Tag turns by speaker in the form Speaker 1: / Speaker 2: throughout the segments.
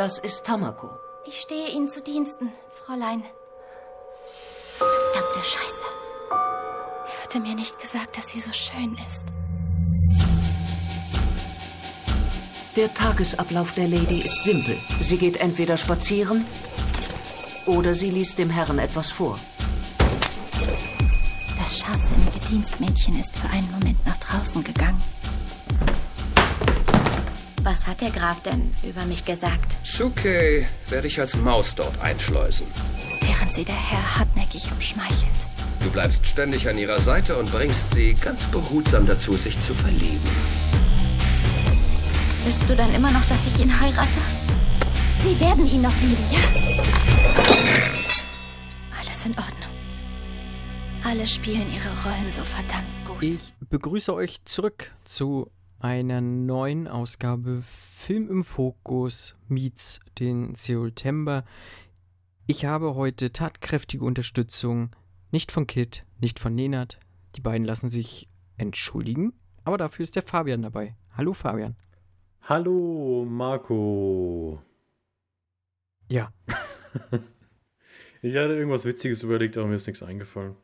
Speaker 1: Das ist Tamako.
Speaker 2: Ich stehe Ihnen zu Diensten, Fräulein. Verdammte Scheiße. Er hatte mir nicht gesagt, dass sie so schön ist.
Speaker 1: Der Tagesablauf der Lady ist simpel. Sie geht entweder spazieren oder sie liest dem Herrn etwas vor.
Speaker 2: Das scharfsinnige Dienstmädchen ist für einen Moment nach draußen gegangen. Was hat der Graf denn über mich gesagt?
Speaker 3: Suke werde ich als Maus dort einschleusen.
Speaker 2: Während sie der Herr hartnäckig umschmeichelt.
Speaker 3: Du bleibst ständig an ihrer Seite und bringst sie ganz behutsam dazu, sich zu verlieben.
Speaker 2: Willst du dann immer noch, dass ich ihn heirate? Sie werden ihn noch lieben, ja? Alles in Ordnung. Alle spielen ihre Rollen so verdammt gut.
Speaker 4: Ich begrüße euch zurück zu einer neuen Ausgabe Film im Fokus meets den September. Ich habe heute tatkräftige Unterstützung, nicht von Kit, nicht von Nenad. Die beiden lassen sich entschuldigen, aber dafür ist der Fabian dabei. Hallo Fabian.
Speaker 5: Hallo Marco.
Speaker 4: Ja.
Speaker 5: ich hatte irgendwas Witziges überlegt, aber mir ist nichts eingefallen.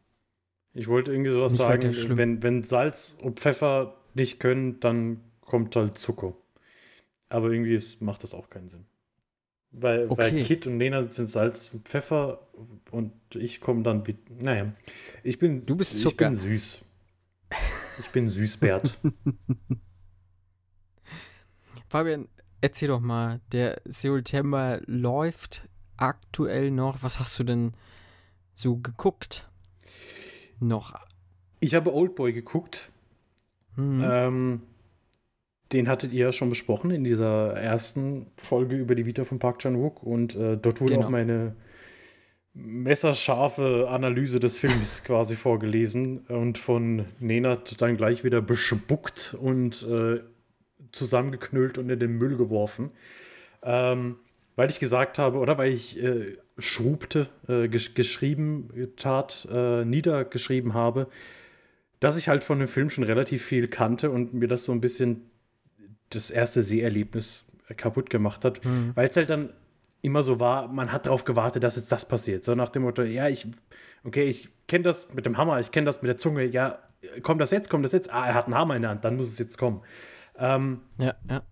Speaker 5: Ich wollte irgendwie sowas nicht sagen, wenn, wenn Salz und Pfeffer nicht können, dann kommt halt Zucker. Aber irgendwie ist, macht das auch keinen Sinn. Weil, okay. weil Kit und Lena sind Salz und Pfeffer und ich komme dann wie. Naja. Ich bin.
Speaker 4: Du bist Zucker.
Speaker 5: Ich bin süß. Ich bin Süßbert.
Speaker 4: Fabian, erzähl doch mal, der September läuft aktuell noch. Was hast du denn so geguckt? Noch.
Speaker 5: Ich habe Oldboy geguckt. Mhm. Ähm, den hattet ihr ja schon besprochen in dieser ersten Folge über die Vita von Park Chan-wook und äh, dort wurde genau. auch meine messerscharfe Analyse des Films quasi vorgelesen und von Nenat dann gleich wieder bespuckt und äh, zusammengeknüllt und in den Müll geworfen. Ähm, weil ich gesagt habe, oder weil ich äh, schrubte, äh, gesch geschrieben tat, äh, niedergeschrieben habe, dass ich halt von dem Film schon relativ viel kannte und mir das so ein bisschen das erste Seherlebnis kaputt gemacht hat, mhm. weil es halt dann immer so war, man hat darauf gewartet, dass jetzt das passiert. So nach dem Motto, ja, ich, okay, ich kenne das mit dem Hammer, ich kenne das mit der Zunge, ja, kommt das jetzt, kommt das jetzt? Ah, er hat einen Hammer in der Hand, dann muss es jetzt kommen. Ähm,
Speaker 4: ja, ja.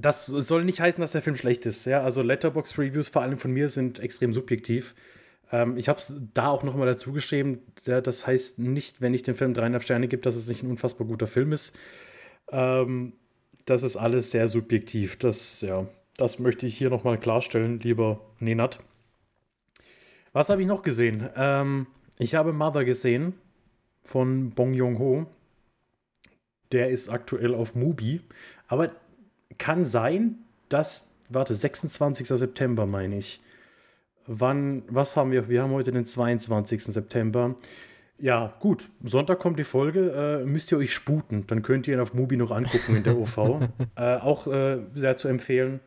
Speaker 5: Das soll nicht heißen, dass der Film schlecht ist. Ja, also Letterbox-Reviews, vor allem von mir, sind extrem subjektiv. Ähm, ich habe es da auch nochmal dazu geschrieben. Das heißt nicht, wenn ich dem Film dreieinhalb Sterne gebe, dass es nicht ein unfassbar guter Film ist. Ähm, das ist alles sehr subjektiv. Das, ja, das möchte ich hier nochmal klarstellen, lieber Nenat. Was habe ich noch gesehen? Ähm, ich habe Mother gesehen von Bong Joon-ho. Der ist aktuell auf Mubi. Aber kann sein, dass, warte, 26. September meine ich. Wann, was haben wir? Wir haben heute den 22. September. Ja, gut. Sonntag kommt die Folge. Äh, müsst ihr euch sputen. Dann könnt ihr ihn auf Mubi noch angucken in der OV. äh, auch äh, sehr zu empfehlen.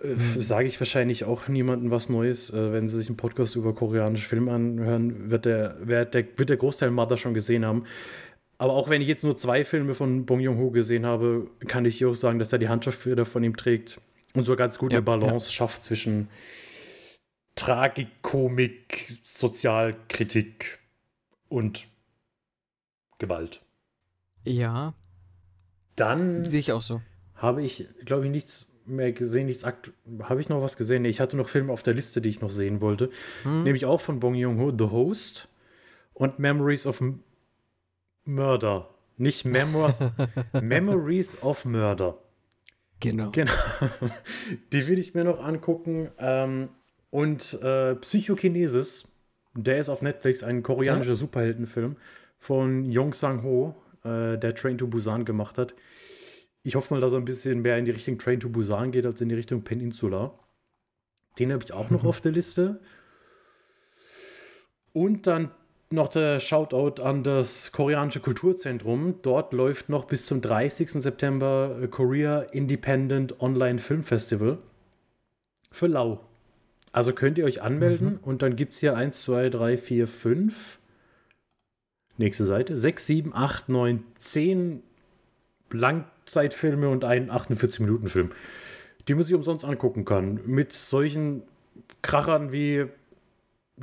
Speaker 5: Äh, Sage ich wahrscheinlich auch niemandem was Neues. Äh, wenn sie sich einen Podcast über koreanische Filme anhören, wird der, wird der, wird der Großteil Mother schon gesehen haben. Aber auch wenn ich jetzt nur zwei Filme von Bong Joon-ho gesehen habe, kann ich hier auch sagen, dass er die Handschrift von ihm trägt und so ganz gut ja, eine Balance ja. schafft zwischen Tragikomik, Sozialkritik und Gewalt.
Speaker 4: Ja.
Speaker 5: Dann
Speaker 4: sehe ich auch so.
Speaker 5: Habe ich, glaube ich, nichts mehr gesehen, nichts Habe ich noch was gesehen? Nee, ich hatte noch Filme auf der Liste, die ich noch sehen wollte. Hm. Nämlich auch von Bong Joon-ho, The Host und Memories of Murder. Nicht Memoirs, Memories of Murder.
Speaker 4: Genau.
Speaker 5: Genau. Die will ich mir noch angucken. Ähm, und äh, Psychokinesis, der ist auf Netflix ein koreanischer ja. Superheldenfilm von Yong Sang-ho, äh, der Train to Busan gemacht hat. Ich hoffe mal, dass er ein bisschen mehr in die Richtung Train to Busan geht, als in die Richtung Peninsula. Den habe ich auch noch auf der Liste. Und dann noch der Shoutout an das koreanische Kulturzentrum. Dort läuft noch bis zum 30. September Korea Independent Online Film Festival für Lau. Also könnt ihr euch anmelden mhm. und dann gibt es hier 1, 2, 3, 4, 5. Nächste Seite. 6, 7, 8, 9, 10 Langzeitfilme und einen 48-Minuten-Film. die man sich umsonst angucken kann. Mit solchen Krachern wie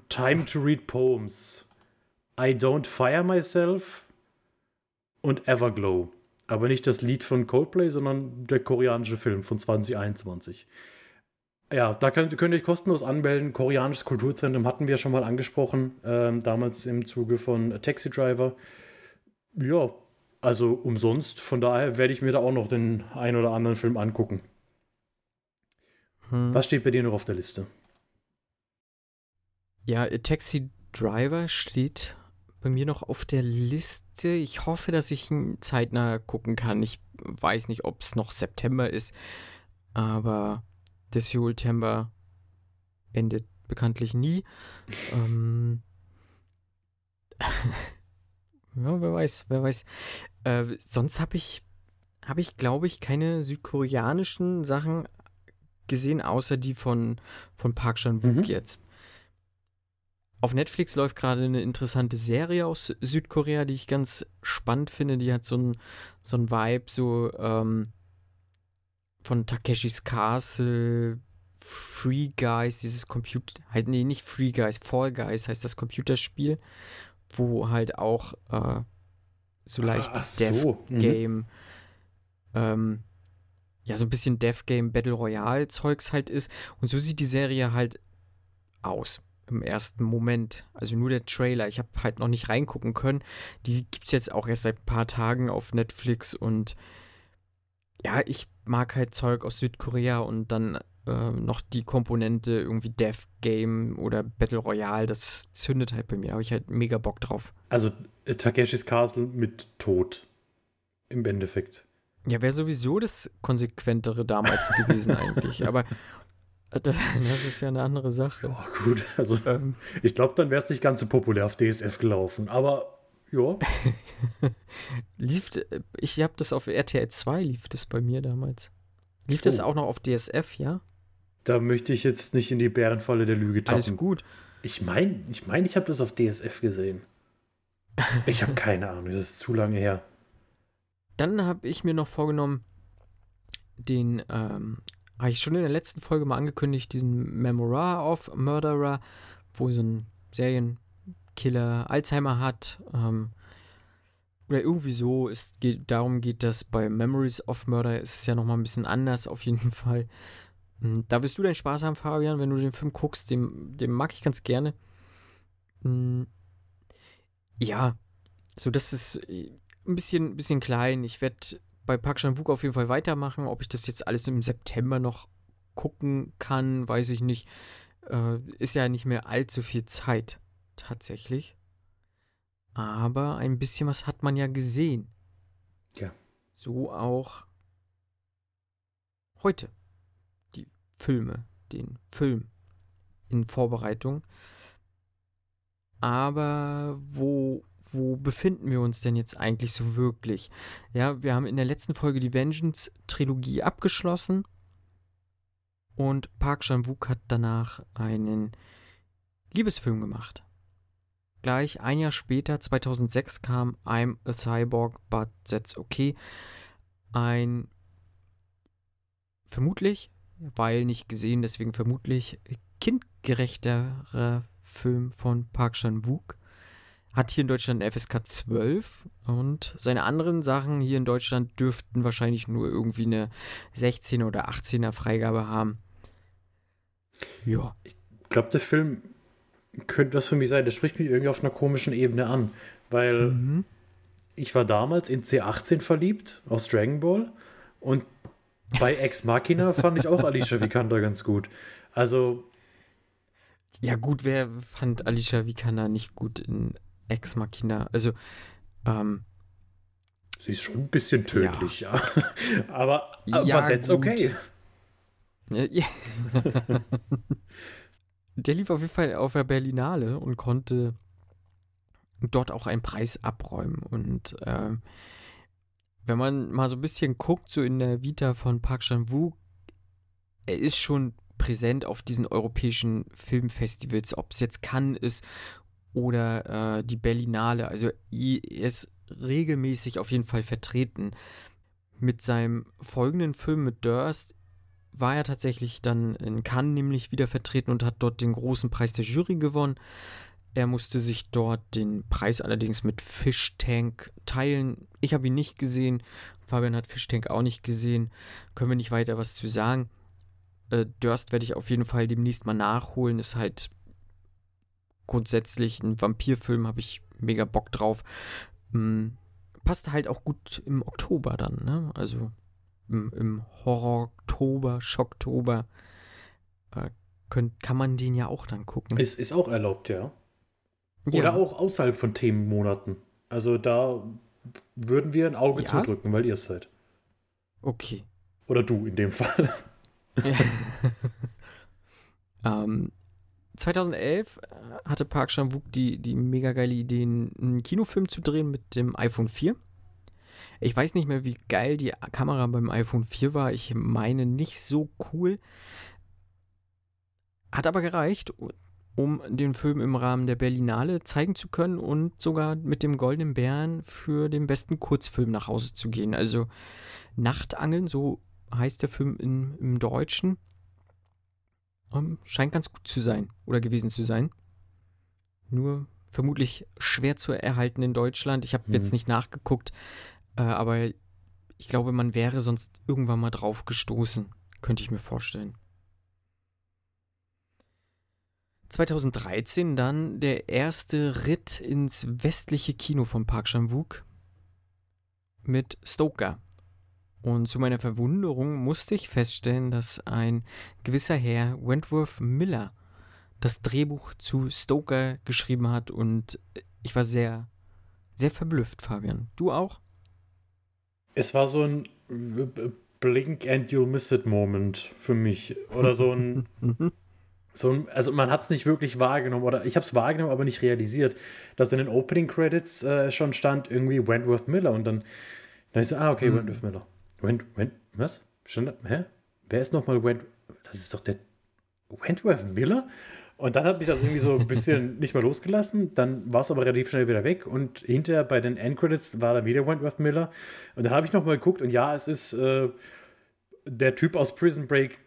Speaker 5: Time to Read Poems, I Don't Fire Myself und Everglow. Aber nicht das Lied von Coldplay, sondern der koreanische Film von 2021. Ja, da könnt, könnt ihr euch kostenlos anmelden. Koreanisches Kulturzentrum hatten wir schon mal angesprochen, ähm, damals im Zuge von Taxi Driver. Ja, also umsonst. Von daher werde ich mir da auch noch den ein oder anderen Film angucken. Hm. Was steht bei dir noch auf der Liste?
Speaker 4: Ja, Taxi Driver steht bei mir noch auf der Liste. Ich hoffe, dass ich ihn zeitnah gucken kann. Ich weiß nicht, ob es noch September ist, aber der September endet bekanntlich nie. ähm, ja, wer weiß, wer weiß. Äh, sonst habe ich, habe ich, glaube ich, keine südkoreanischen Sachen gesehen, außer die von, von Park Chan-wook mhm. jetzt. Auf Netflix läuft gerade eine interessante Serie aus Südkorea, die ich ganz spannend finde. Die hat so ein, so ein Vibe, so ähm, von Takeshis Castle, Free Guys, dieses Computer, halt, nee, nicht Free Guys, Fall Guys heißt das Computerspiel, wo halt auch äh, so leicht Ach, Death so. Mhm. Game, mhm. ähm, ja, so ein bisschen Death Game Battle Royale Zeugs halt ist. Und so sieht die Serie halt aus im ersten Moment. Also nur der Trailer. Ich habe halt noch nicht reingucken können. Die gibt es jetzt auch erst seit ein paar Tagen auf Netflix und ja, ich mag halt Zeug aus Südkorea und dann äh, noch die Komponente irgendwie Death Game oder Battle Royale, das zündet halt bei mir. Da habe ich halt mega Bock drauf.
Speaker 5: Also äh, Takeshis Castle mit Tod. Im Endeffekt.
Speaker 4: Ja, wäre sowieso das konsequentere damals gewesen eigentlich. Aber das, das, ist ja eine andere Sache.
Speaker 5: Ja, gut. Also, ähm, ich glaube, dann wäre es nicht ganz so populär auf DSF gelaufen. Aber ja.
Speaker 4: lief, ich habe das auf RTL 2, lief das bei mir damals. Lief oh. das auch noch auf DSF, ja?
Speaker 5: Da möchte ich jetzt nicht in die Bärenfalle der Lüge tappen.
Speaker 4: Alles gut.
Speaker 5: Ich meine, ich, mein, ich habe das auf DSF gesehen. Ich habe keine Ahnung, das ist zu lange her.
Speaker 4: Dann habe ich mir noch vorgenommen, den ähm, habe ich schon in der letzten Folge mal angekündigt, diesen Memoir of Murderer, wo so ein Serienkiller Alzheimer hat. Ähm, oder irgendwie so, es geht, darum geht das bei Memories of Murder, ist es ja nochmal ein bisschen anders auf jeden Fall. Hm, da wirst du deinen Spaß haben, Fabian, wenn du den Film guckst, den, den mag ich ganz gerne. Hm, ja, so das ist äh, ein bisschen, bisschen klein. Ich werde bei Park Chan-wook auf jeden Fall weitermachen. Ob ich das jetzt alles im September noch gucken kann, weiß ich nicht. Äh, ist ja nicht mehr allzu viel Zeit, tatsächlich. Aber ein bisschen was hat man ja gesehen.
Speaker 5: Ja.
Speaker 4: So auch heute. Die Filme, den Film in Vorbereitung. Aber wo wo befinden wir uns denn jetzt eigentlich so wirklich? Ja, wir haben in der letzten Folge die Vengeance-Trilogie abgeschlossen und Park Chan-wook hat danach einen Liebesfilm gemacht. Gleich ein Jahr später, 2006, kam I'm a Cyborg, but that's okay. Ein vermutlich, weil nicht gesehen, deswegen vermutlich kindgerechterer Film von Park Chan-wook hat hier in Deutschland FSK 12 und seine anderen Sachen hier in Deutschland dürften wahrscheinlich nur irgendwie eine 16er oder 18er Freigabe haben.
Speaker 5: Ja. Ich glaube, der Film könnte was für mich sein. Der spricht mich irgendwie auf einer komischen Ebene an, weil mhm. ich war damals in C18 verliebt aus Dragon Ball und bei Ex Machina fand ich auch Alicia Vikander ganz gut. Also
Speaker 4: ja, gut, wer fand Alicia Vikander nicht gut in Ex Machina. Also, ähm,
Speaker 5: Sie ist schon ein bisschen tödlich, ja. ja. aber, aber ja, that's gut. okay. Ja, ja.
Speaker 4: der lief auf jeden Fall auf der Berlinale und konnte dort auch einen Preis abräumen. Und ähm, wenn man mal so ein bisschen guckt, so in der Vita von Park Chan-wook, er ist schon präsent auf diesen europäischen Filmfestivals, ob es jetzt Cannes ist oder äh, die Berlinale. Also er ist regelmäßig auf jeden Fall vertreten. Mit seinem folgenden Film mit Durst war er tatsächlich dann in Cannes nämlich wieder vertreten und hat dort den großen Preis der Jury gewonnen. Er musste sich dort den Preis allerdings mit Fish Tank teilen. Ich habe ihn nicht gesehen. Fabian hat Fish Tank auch nicht gesehen. Können wir nicht weiter was zu sagen. Äh, Durst werde ich auf jeden Fall demnächst mal nachholen. Ist halt grundsätzlich ein Vampirfilm, habe ich mega Bock drauf. Hm, passt halt auch gut im Oktober dann, ne? Also im, im Horror-Oktober, Schocktober. Äh, könnt, kann man den ja auch dann gucken.
Speaker 5: Ist, ist auch erlaubt, ja. Oder ja. auch außerhalb von Themenmonaten. Also da würden wir ein Auge ja? zudrücken, weil ihr es seid.
Speaker 4: Okay.
Speaker 5: Oder du in dem Fall.
Speaker 4: ähm, 2011 äh, hatte Park Chan-wook die, die mega geile Idee, einen Kinofilm zu drehen mit dem iPhone 4. Ich weiß nicht mehr, wie geil die Kamera beim iPhone 4 war. Ich meine nicht so cool. Hat aber gereicht, um den Film im Rahmen der Berlinale zeigen zu können und sogar mit dem Goldenen Bären für den besten Kurzfilm nach Hause zu gehen. Also Nachtangeln, so heißt der Film in, im Deutschen. Um, ähm, scheint ganz gut zu sein oder gewesen zu sein. Nur vermutlich schwer zu erhalten in Deutschland. Ich habe mhm. jetzt nicht nachgeguckt, äh, aber ich glaube, man wäre sonst irgendwann mal drauf gestoßen. Könnte ich mir vorstellen. 2013 dann der erste Ritt ins westliche Kino von Park Chan-wook mit Stoker. Und zu meiner Verwunderung musste ich feststellen, dass ein gewisser Herr Wentworth Miller das Drehbuch zu Stoker geschrieben hat und ich war sehr, sehr verblüfft, Fabian. Du auch?
Speaker 5: Es war so ein Blink and you'll miss it Moment für mich. Oder so ein. so ein also man hat es nicht wirklich wahrgenommen, oder ich habe es wahrgenommen, aber nicht realisiert, dass in den Opening Credits äh, schon stand irgendwie Wentworth Miller und dann, dann ich so, ah, okay, mhm. Wentworth Miller. Went, Went, was? Stand, hä? Wer ist nochmal Went? Das ist doch der Wentworth Miller? Und dann hat mich das irgendwie so ein bisschen nicht mehr losgelassen. Dann war es aber relativ schnell wieder weg. Und hinterher bei den Endcredits war dann wieder Wentworth Miller. Und dann habe ich nochmal geguckt. Und ja, es ist äh, der Typ aus Prison Break,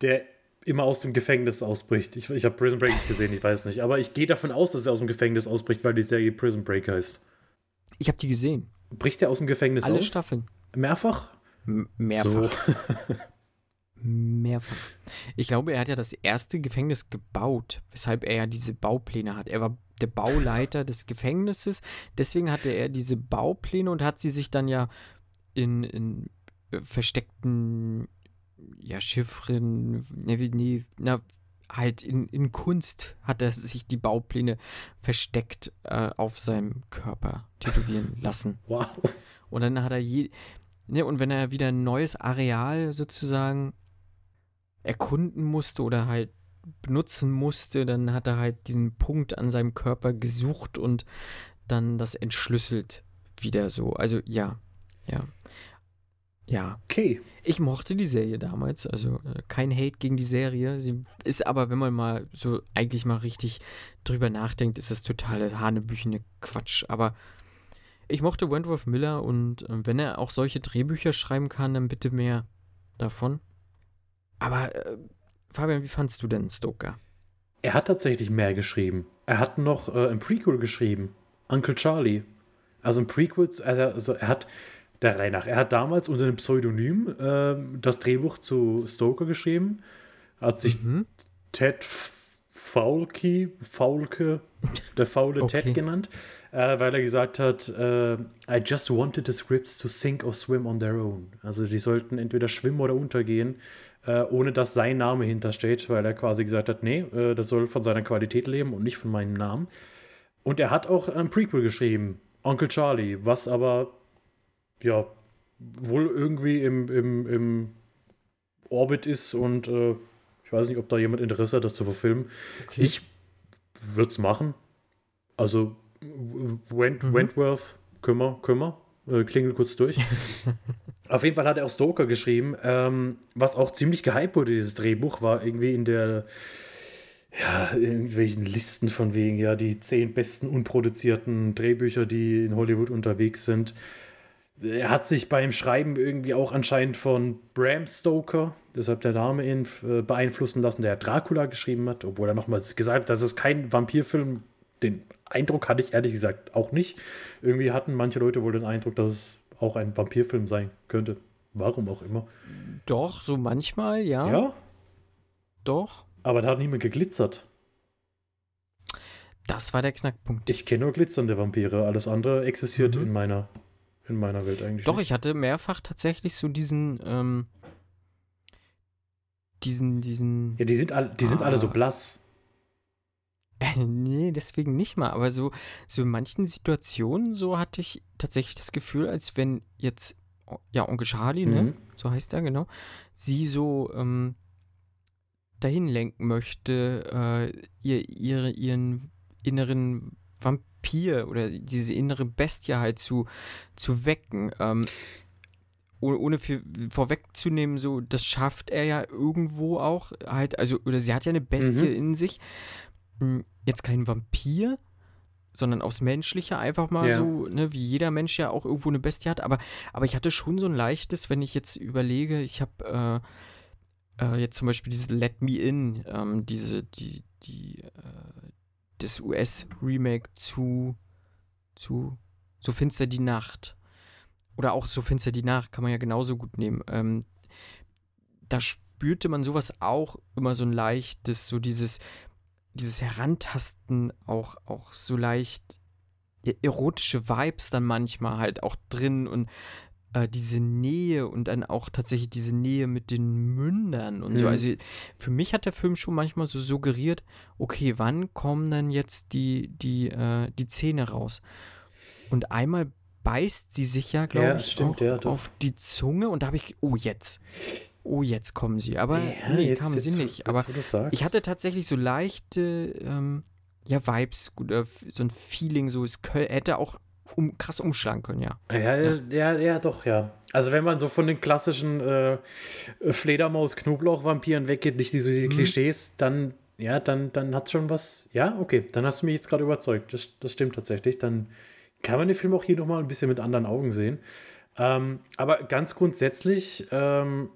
Speaker 5: der immer aus dem Gefängnis ausbricht. Ich, ich habe Prison Break nicht gesehen, ich weiß nicht. Aber ich gehe davon aus, dass er aus dem Gefängnis ausbricht, weil die Serie Prison Break heißt.
Speaker 4: Ich habe die gesehen.
Speaker 5: Bricht er aus dem Gefängnis
Speaker 4: Alle
Speaker 5: aus?
Speaker 4: Alle Staffeln.
Speaker 5: Mehrfach?
Speaker 4: M mehrfach. So. mehrfach. Ich glaube, er hat ja das erste Gefängnis gebaut, weshalb er ja diese Baupläne hat. Er war der Bauleiter des Gefängnisses, deswegen hatte er diese Baupläne und hat sie sich dann ja in, in äh, versteckten ja, Chiffren, ne, nee, na, halt in, in Kunst hat er sich die Baupläne versteckt äh, auf seinem Körper tätowieren lassen.
Speaker 5: Wow.
Speaker 4: Und dann hat er je, Ne, und wenn er wieder ein neues Areal sozusagen erkunden musste oder halt benutzen musste, dann hat er halt diesen Punkt an seinem Körper gesucht und dann das entschlüsselt wieder so. Also ja, ja. Ja.
Speaker 5: Okay.
Speaker 4: Ich mochte die Serie damals, also äh, kein Hate gegen die Serie. Sie ist aber, wenn man mal so eigentlich mal richtig drüber nachdenkt, ist das totale hanebüchene Quatsch. Aber ich mochte Wentworth Miller und äh, wenn er auch solche Drehbücher schreiben kann, dann bitte mehr davon. Aber äh, Fabian, wie fandst du denn Stoker?
Speaker 5: Er hat tatsächlich mehr geschrieben. Er hat noch äh, ein Prequel geschrieben. Uncle Charlie. Also ein Prequel, also er hat der Reihe nach. Er hat damals unter einem Pseudonym äh, das Drehbuch zu Stoker geschrieben. Hat sich mhm. Ted Faulke, Faulke, der faule okay. Ted genannt äh, weil er gesagt hat, äh, I just wanted the scripts to sink or swim on their own. Also die sollten entweder schwimmen oder untergehen, äh, ohne dass sein Name hintersteht, weil er quasi gesagt hat, nee, äh, das soll von seiner Qualität leben und nicht von meinem Namen. Und er hat auch ein Prequel geschrieben, Onkel Charlie, was aber ja wohl irgendwie im, im, im Orbit ist und äh, ich weiß nicht, ob da jemand Interesse hat, das zu verfilmen. Okay. Ich würde es machen. Also Went, mhm. Wentworth, Kümmer, Kümmer, äh, klingel kurz durch. Auf jeden Fall hat er auch Stoker geschrieben, ähm, was auch ziemlich gehypt wurde, dieses Drehbuch, war irgendwie in der, ja, irgendwelchen Listen von wegen, ja, die zehn besten unproduzierten Drehbücher, die in Hollywood unterwegs sind. er hat sich beim Schreiben irgendwie auch anscheinend von Bram Stoker, deshalb der Name ihn äh, beeinflussen lassen, der Dracula geschrieben hat, obwohl er nochmals gesagt hat, das ist kein Vampirfilm. Den Eindruck hatte ich ehrlich gesagt auch nicht. Irgendwie hatten manche Leute wohl den Eindruck, dass es auch ein Vampirfilm sein könnte. Warum auch immer.
Speaker 4: Doch, so manchmal, ja.
Speaker 5: Ja,
Speaker 4: Doch.
Speaker 5: aber da hat niemand geglitzert.
Speaker 4: Das war der Knackpunkt.
Speaker 5: Ich kenne nur glitzernde Vampire. Alles andere existiert
Speaker 4: Mhm.
Speaker 5: in meiner in meiner Welt eigentlich.
Speaker 4: Doch,
Speaker 5: nicht.
Speaker 4: ich hatte mehrfach tatsächlich so diesen, ähm, diesen, diesen,
Speaker 5: Ja, die sind, all, die sind alle so
Speaker 4: Ah.
Speaker 5: blass.
Speaker 4: Äh, nee, deswegen nicht mal. Aber so, so in manchen Situationen, so hatte ich tatsächlich das Gefühl, als wenn jetzt, ja, Onkel Charlie, ne?
Speaker 5: Mhm.
Speaker 4: So heißt er, genau, sie so ähm, dahin lenken möchte, äh, ihr, ihre, ihren inneren Vampir oder diese innere Bestie halt zu, zu wecken. Ähm, ohne, ohne viel vorwegzunehmen, so, das schafft er ja irgendwo auch halt, also, oder sie hat ja eine Bestie
Speaker 5: Mhm.
Speaker 4: in sich. Hm, Jetzt kein Vampir, sondern aufs Menschliche einfach mal
Speaker 5: Ja.
Speaker 4: so, ne, wie jeder Mensch ja auch irgendwo eine Bestie hat, aber, aber ich hatte schon so ein leichtes, wenn ich jetzt überlege, ich habe äh, äh, jetzt zum Beispiel dieses Let Me In, ähm, diese, die, die, äh, das US-Remake zu, zu So finster die Nacht. Oder auch So finster die Nacht kann man ja genauso gut nehmen. Ähm, da spürte man sowas auch immer so ein leichtes, so dieses, dieses Herantasten, auch, auch so leicht ja, erotische Vibes dann manchmal halt auch drin und äh, diese Nähe und dann auch tatsächlich diese Nähe mit den Mündern und so.
Speaker 5: Mhm.
Speaker 4: Also für mich hat der Film schon manchmal so suggeriert, okay, wann kommen dann jetzt die, die, äh, die Zähne raus? Und einmal beißt sie sich ja, glaube
Speaker 5: Ja,
Speaker 4: ich,
Speaker 5: stimmt,
Speaker 4: auch
Speaker 5: ja,
Speaker 4: auf die Zunge und da habe ich, oh jetzt, oh jetzt kommen sie. Aber
Speaker 5: Ja,
Speaker 4: nee,
Speaker 5: jetzt-
Speaker 4: kamen sie
Speaker 5: jetzt-
Speaker 4: nicht.
Speaker 5: jetzt,
Speaker 4: Aber ich hatte tatsächlich so leichte, ähm, ja, Vibes, gut, äh, so ein Feeling, so es kö- hätte auch um, krass umschlagen können, ja.
Speaker 5: Ja, ja, ja, ja, doch, ja. Also wenn man so von den klassischen äh, Fledermaus-Knoblauch-Vampiren weggeht, nicht diese, diese
Speaker 4: Mhm.
Speaker 5: Klischees, dann, ja, dann, dann hat schon was. Ja, okay, dann hast du mich jetzt gerade überzeugt. Das, das stimmt tatsächlich. Dann kann man den Film auch hier nochmal ein bisschen mit anderen Augen sehen. Ähm, aber ganz grundsätzlich, ähm,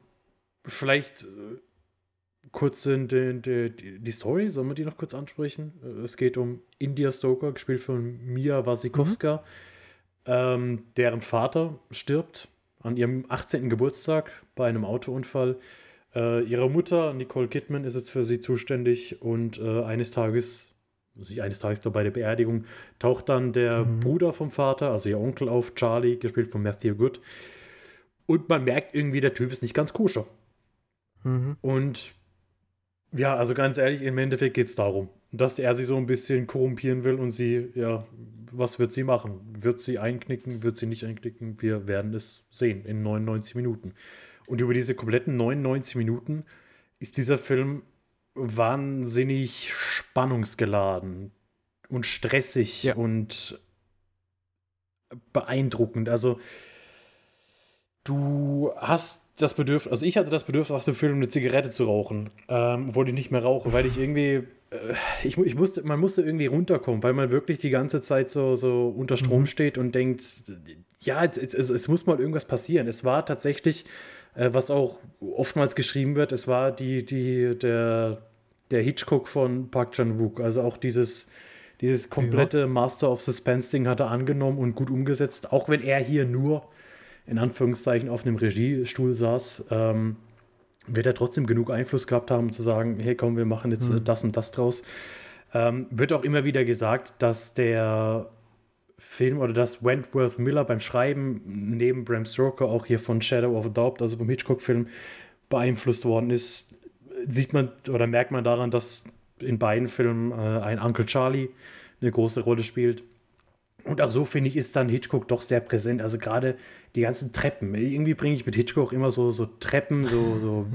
Speaker 5: vielleicht äh, kurz in den, den, die, Story, sollen wir die noch kurz ansprechen? Äh, Es geht um India Stoker, gespielt von Mia Wasikowska, ähm, deren Vater stirbt an ihrem 18. Geburtstag bei einem Autounfall. Äh, ihre Mutter, Nicole Kidman, ist jetzt für sie zuständig und äh, eines Tages, also eines Tages, bei der Beerdigung, taucht dann der Bruder vom Vater, also ihr Onkel auf, Charlie, gespielt von Matthew Good. Und man merkt irgendwie, der Typ ist nicht ganz koscher.
Speaker 4: Mhm.
Speaker 5: Und ja, also ganz ehrlich, im Endeffekt geht es darum, dass er sie so ein bisschen korrumpieren will und sie, ja, was wird sie machen? Wird sie einknicken? Wird sie nicht einknicken? Wir werden es sehen in 99 Minuten. Und über diese kompletten 99 Minuten ist dieser Film wahnsinnig spannungsgeladen und stressig
Speaker 4: Ja.
Speaker 5: und beeindruckend. Also du hast das Bedürfnis, also ich hatte das Bedürfnis nach dem Film eine Zigarette zu rauchen, ähm, obwohl ich nicht mehr rauche, weil ich irgendwie, äh, ich, ich musste, man musste irgendwie runterkommen, weil man wirklich die ganze Zeit so, so unter Strom steht und denkt, ja, es, es, es muss mal irgendwas passieren. Es war tatsächlich, äh, was auch oftmals geschrieben wird, es war die, die, der, der Hitchcock von Park Chan-wook, also auch dieses, dieses komplette Master of Suspense-Ding hat er angenommen und gut umgesetzt, auch wenn er hier nur in Anführungszeichen auf einem Regiestuhl saß, ähm, wird er trotzdem genug Einfluss gehabt haben, zu sagen, hey komm, wir machen jetzt äh, das und das draus. Ähm, wird auch immer wieder gesagt, dass der Film oder dass Wentworth Miller beim Schreiben neben Bram Stoker auch hier von Shadow of a Doubt, also vom Hitchcock-Film, beeinflusst worden ist. Sieht man oder merkt man daran, dass in beiden Filmen äh, ein Uncle Charlie eine große Rolle spielt. Und auch so finde ich, ist dann Hitchcock doch sehr präsent. Also gerade die ganzen Treppen. Irgendwie bringe ich mit Hitchcock immer so, so Treppen, so, so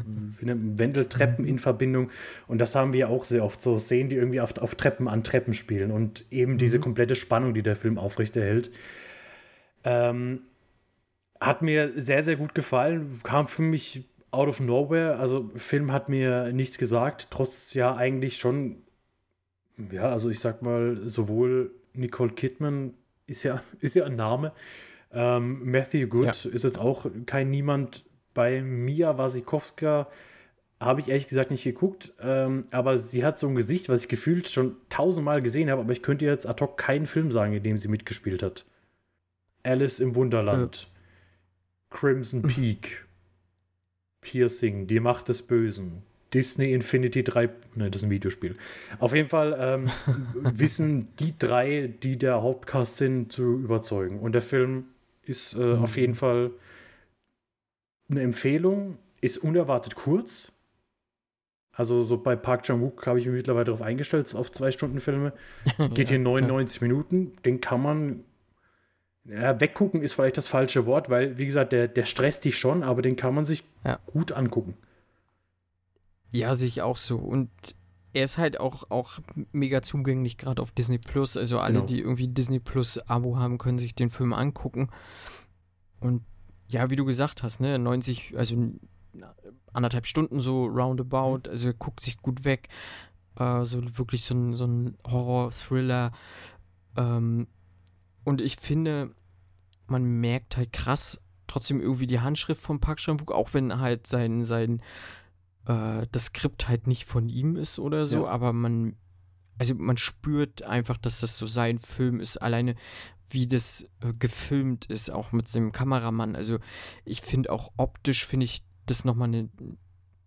Speaker 5: Wendeltreppen in Verbindung. Und das haben wir auch sehr oft. So Szenen, die irgendwie auf, auf Treppen an Treppen spielen. Und eben diese komplette Spannung, die der Film aufrechterhält. Ähm, hat mir sehr, sehr gut gefallen. Kam für mich out of nowhere. Also Film hat mir nichts gesagt, trotz ja eigentlich schon, ja, also ich sag mal, sowohl Nicole Kidman ist ja, ist ja ein Name, Ähm, Matthew Good ja. ist jetzt auch kein Niemand. Bei Mia Wasikowska habe ich ehrlich gesagt nicht geguckt, ähm, aber sie hat so ein Gesicht, was ich gefühlt schon tausendmal gesehen habe, aber ich könnte jetzt ad hoc keinen Film sagen, in dem sie mitgespielt hat. Alice im Wunderland, äh. Crimson Peak, Piercing, Die Macht des Bösen, Disney Infinity 3, ne, das ist ein Videospiel. Auf jeden Fall ähm, wissen die drei, die der Hauptcast sind, zu überzeugen. Und der Film ist äh, mhm. auf jeden Fall eine Empfehlung, ist unerwartet kurz. Also so bei Park Chan-wook habe ich mich mittlerweile darauf eingestellt, auf zwei Stunden Filme. Geht hier 99 ja. Minuten. Den kann man ja, weggucken ist vielleicht das falsche Wort, weil, wie gesagt, der, der stresst dich schon, aber den kann man sich ja. gut angucken.
Speaker 4: Ja, sehe ich auch so. Und er ist halt auch, auch mega zugänglich, gerade auf Disney Plus. Also alle, genau. die irgendwie Disney Plus Abo haben, können sich den Film angucken. Und ja, wie du gesagt hast, ne, 90, also anderthalb Stunden so roundabout, also er guckt sich gut weg. Äh, so wirklich so ein, so ein Horror-Thriller. Ähm, und ich finde, man merkt halt krass trotzdem irgendwie die Handschrift von Park Chan-wook, auch wenn halt sein, sein äh, das Skript halt nicht von ihm ist oder so, ja. aber man, also man spürt einfach, dass das so sein Film ist, alleine wie das äh, gefilmt ist, auch mit dem Kameramann. Also ich finde auch optisch finde ich das nochmal ne,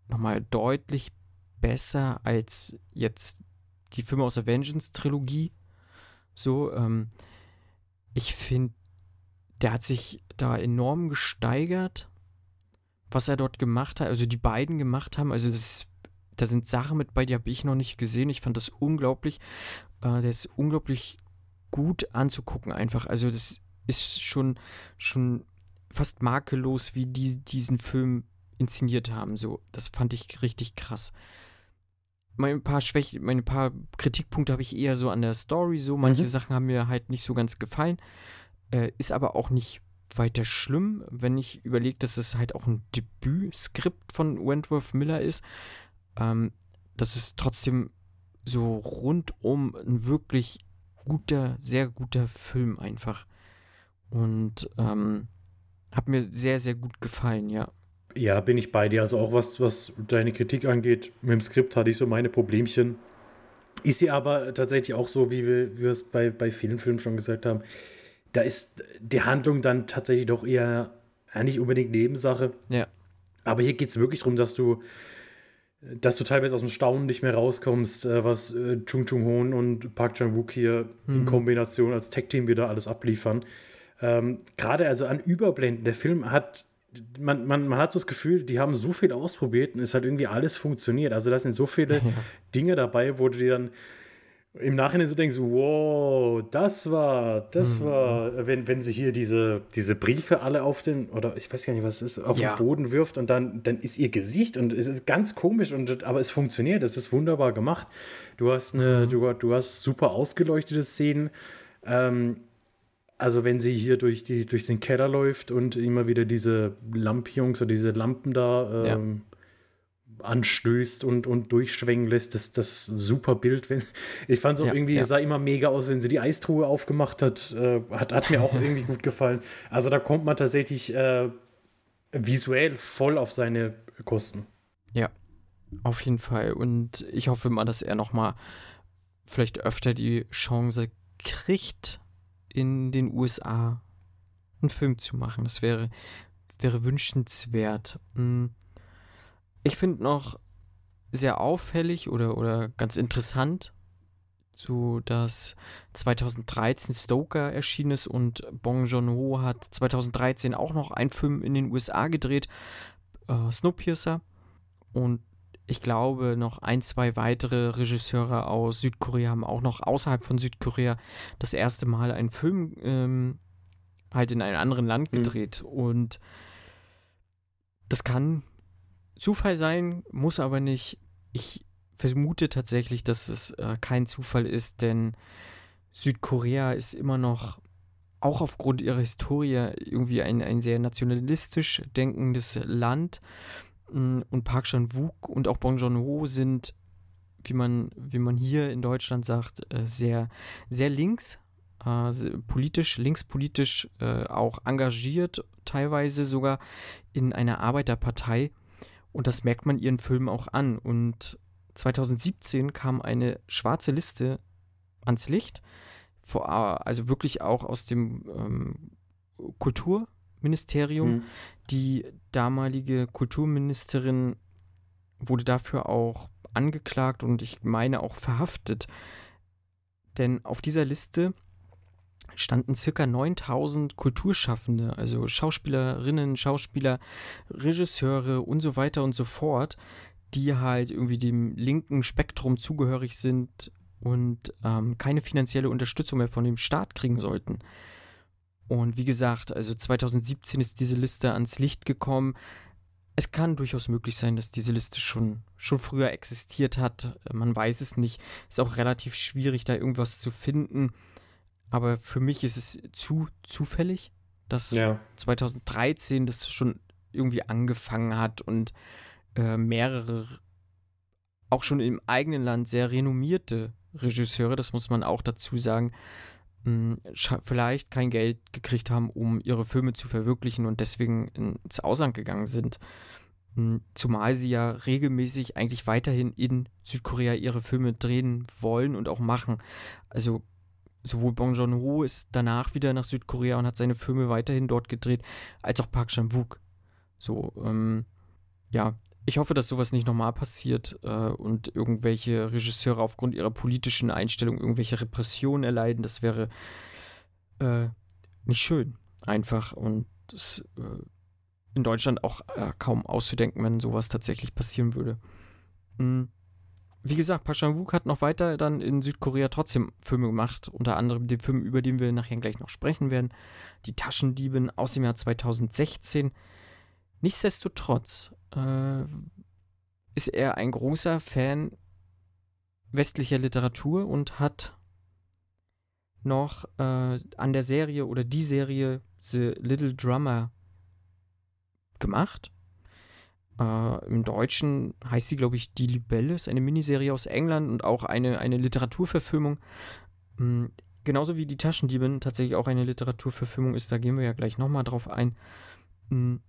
Speaker 4: noch deutlich besser als jetzt die Filme aus der Vengeance-Trilogie. So, ähm, ich finde, der hat sich da enorm gesteigert, was er dort gemacht hat, also die beiden gemacht haben. Also das, da sind Sachen mit bei, die habe ich noch nicht gesehen. Ich fand das unglaublich. Äh, der ist unglaublich gut anzugucken einfach. Also das ist schon, schon fast makellos, wie die diesen Film inszeniert haben. So, das fand ich richtig krass meine paar Schwächen, meine paar Kritikpunkte habe ich eher so an der Story. So, manche mhm. Sachen haben mir halt nicht so ganz gefallen. Äh, ist aber auch nicht weiter schlimm, wenn ich überlege, dass es halt auch ein Debütskript von Wentworth Miller ist. Ähm, das ist trotzdem so rundum ein wirklich guter, sehr guter Film einfach. Und ähm, hat mir sehr, sehr gut gefallen, ja.
Speaker 5: Ja, bin ich bei dir. Also auch was, was deine Kritik angeht, mit dem Skript hatte ich so meine Problemchen. Ist sie aber tatsächlich auch so, wie wir, wie wir es bei, bei vielen Filmen schon gesagt haben. Da ist die Handlung dann tatsächlich doch eher ja, nicht unbedingt Nebensache.
Speaker 4: Ja.
Speaker 5: Aber hier geht es wirklich darum, dass du, dass du teilweise aus dem Staunen nicht mehr rauskommst, äh, was äh, Chung Chung Hoon und Park Chan-wook hier mhm. in Kombination als Tech-Team wieder alles abliefern. Ähm, Gerade also an Überblenden. Der Film hat man, man, man hat so das Gefühl, die haben so viel ausprobiert und es hat irgendwie alles funktioniert. Also da sind so viele ja. Dinge dabei, wo du dir dann im Nachhinein so denkst, wow, das war, das mhm. war, wenn, wenn sie hier diese, diese Briefe alle auf den, oder ich weiß gar nicht, was es ist, auf ja. den Boden wirft und dann, dann ist ihr Gesicht und es ist ganz komisch, und, aber es funktioniert, es ist wunderbar gemacht. Du hast eine, mhm. du, du hast super ausgeleuchtete Szenen. Ähm, also wenn sie hier durch, die, durch den Keller läuft und immer wieder diese Lampions oder diese Lampen da ähm. Anstößt und, und durchschwenken lässt, das, das super Bild. Ich fand es auch ja, irgendwie, ja. es sah immer mega aus, wenn sie die Eistruhe aufgemacht hat. Äh, hat, hat mir auch irgendwie gut gefallen. Also da kommt man tatsächlich äh, visuell voll auf seine Kosten.
Speaker 4: Ja, auf jeden Fall. Und ich hoffe mal, dass er noch mal vielleicht öfter die Chance kriegt, in den USA einen Film zu machen. Das wäre, wäre wünschenswert. Hm. Ich finde noch sehr auffällig oder, oder ganz interessant, so dass 2013 Stoker erschienen ist und Bong Joon-ho hat 2013 auch noch einen Film in den USA gedreht, äh, Snowpiercer. Und ich glaube, noch ein, zwei weitere Regisseure aus Südkorea haben auch noch außerhalb von Südkorea das erste Mal einen Film ähm, halt in einem anderen Land mhm. gedreht. Mhm. Und das kann Zufall sein, muss aber nicht. Ich vermute tatsächlich, dass es äh, kein Zufall ist, denn Südkorea ist immer noch auch aufgrund ihrer Historie irgendwie ein, ein sehr nationalistisch denkendes Land. Mm, und Park Chan-wook und auch Bong Joon-ho sind, wie man, wie man hier in Deutschland sagt, äh, sehr, sehr links. äh, politisch, linkspolitisch äh, auch engagiert, teilweise sogar in einer Arbeiterpartei. Und das merkt man ihren Filmen auch an. Und 2017 kam eine schwarze Liste ans Licht, vor, also wirklich auch aus dem ähm, Kulturministerium. Mhm. Die damalige Kulturministerin wurde dafür auch angeklagt und ich meine auch verhaftet. Denn auf dieser Liste standen circa 9000 Kulturschaffende, also Schauspielerinnen, Schauspieler, Regisseure und so weiter und so fort, die halt irgendwie dem linken Spektrum zugehörig sind und ähm, keine finanzielle Unterstützung mehr von dem Staat kriegen sollten. Und wie gesagt, also 2017 ist diese Liste ans Licht gekommen. Es kann durchaus möglich sein, dass diese Liste schon, schon früher existiert hat. Man weiß es nicht. Ist auch relativ schwierig, da irgendwas zu finden. Aber für mich ist es zu zufällig, dass ja. 2013 das schon irgendwie angefangen hat und äh, mehrere, auch schon im eigenen Land sehr renommierte Regisseure, das muss man auch dazu sagen, mh, vielleicht kein Geld gekriegt haben, um ihre Filme zu verwirklichen und deswegen ins Ausland gegangen sind. Mh, zumal sie ja regelmäßig eigentlich weiterhin in Südkorea ihre Filme drehen wollen und auch machen. Also sowohl Bong Joon-ho ist danach wieder nach Südkorea und hat seine Filme weiterhin dort gedreht, als auch Park Chan-wook. So, ähm, ja, ich hoffe, dass sowas nicht nochmal passiert äh, und irgendwelche Regisseure aufgrund ihrer politischen Einstellung irgendwelche Repressionen erleiden. Das wäre äh, nicht schön, einfach. Und das, äh, in Deutschland auch äh, kaum auszudenken, wenn sowas tatsächlich passieren würde. Mhm wie gesagt, Pashan Wook hat noch weiter dann in Südkorea trotzdem Filme gemacht, unter anderem den Film, über den wir nachher gleich noch sprechen werden, Die Taschendieben aus dem Jahr 2016. Nichtsdestotrotz äh, ist er ein großer Fan westlicher Literatur und hat noch äh, an der Serie oder die Serie The Little Drummer gemacht. Äh, Im Deutschen heißt sie, glaube ich, Die Libelle, ist eine Miniserie aus England und auch eine, eine Literaturverfilmung. Mhm, genauso wie Die Taschendiebin tatsächlich auch eine Literaturverfilmung ist, da gehen wir ja gleich nochmal drauf ein. Mhm,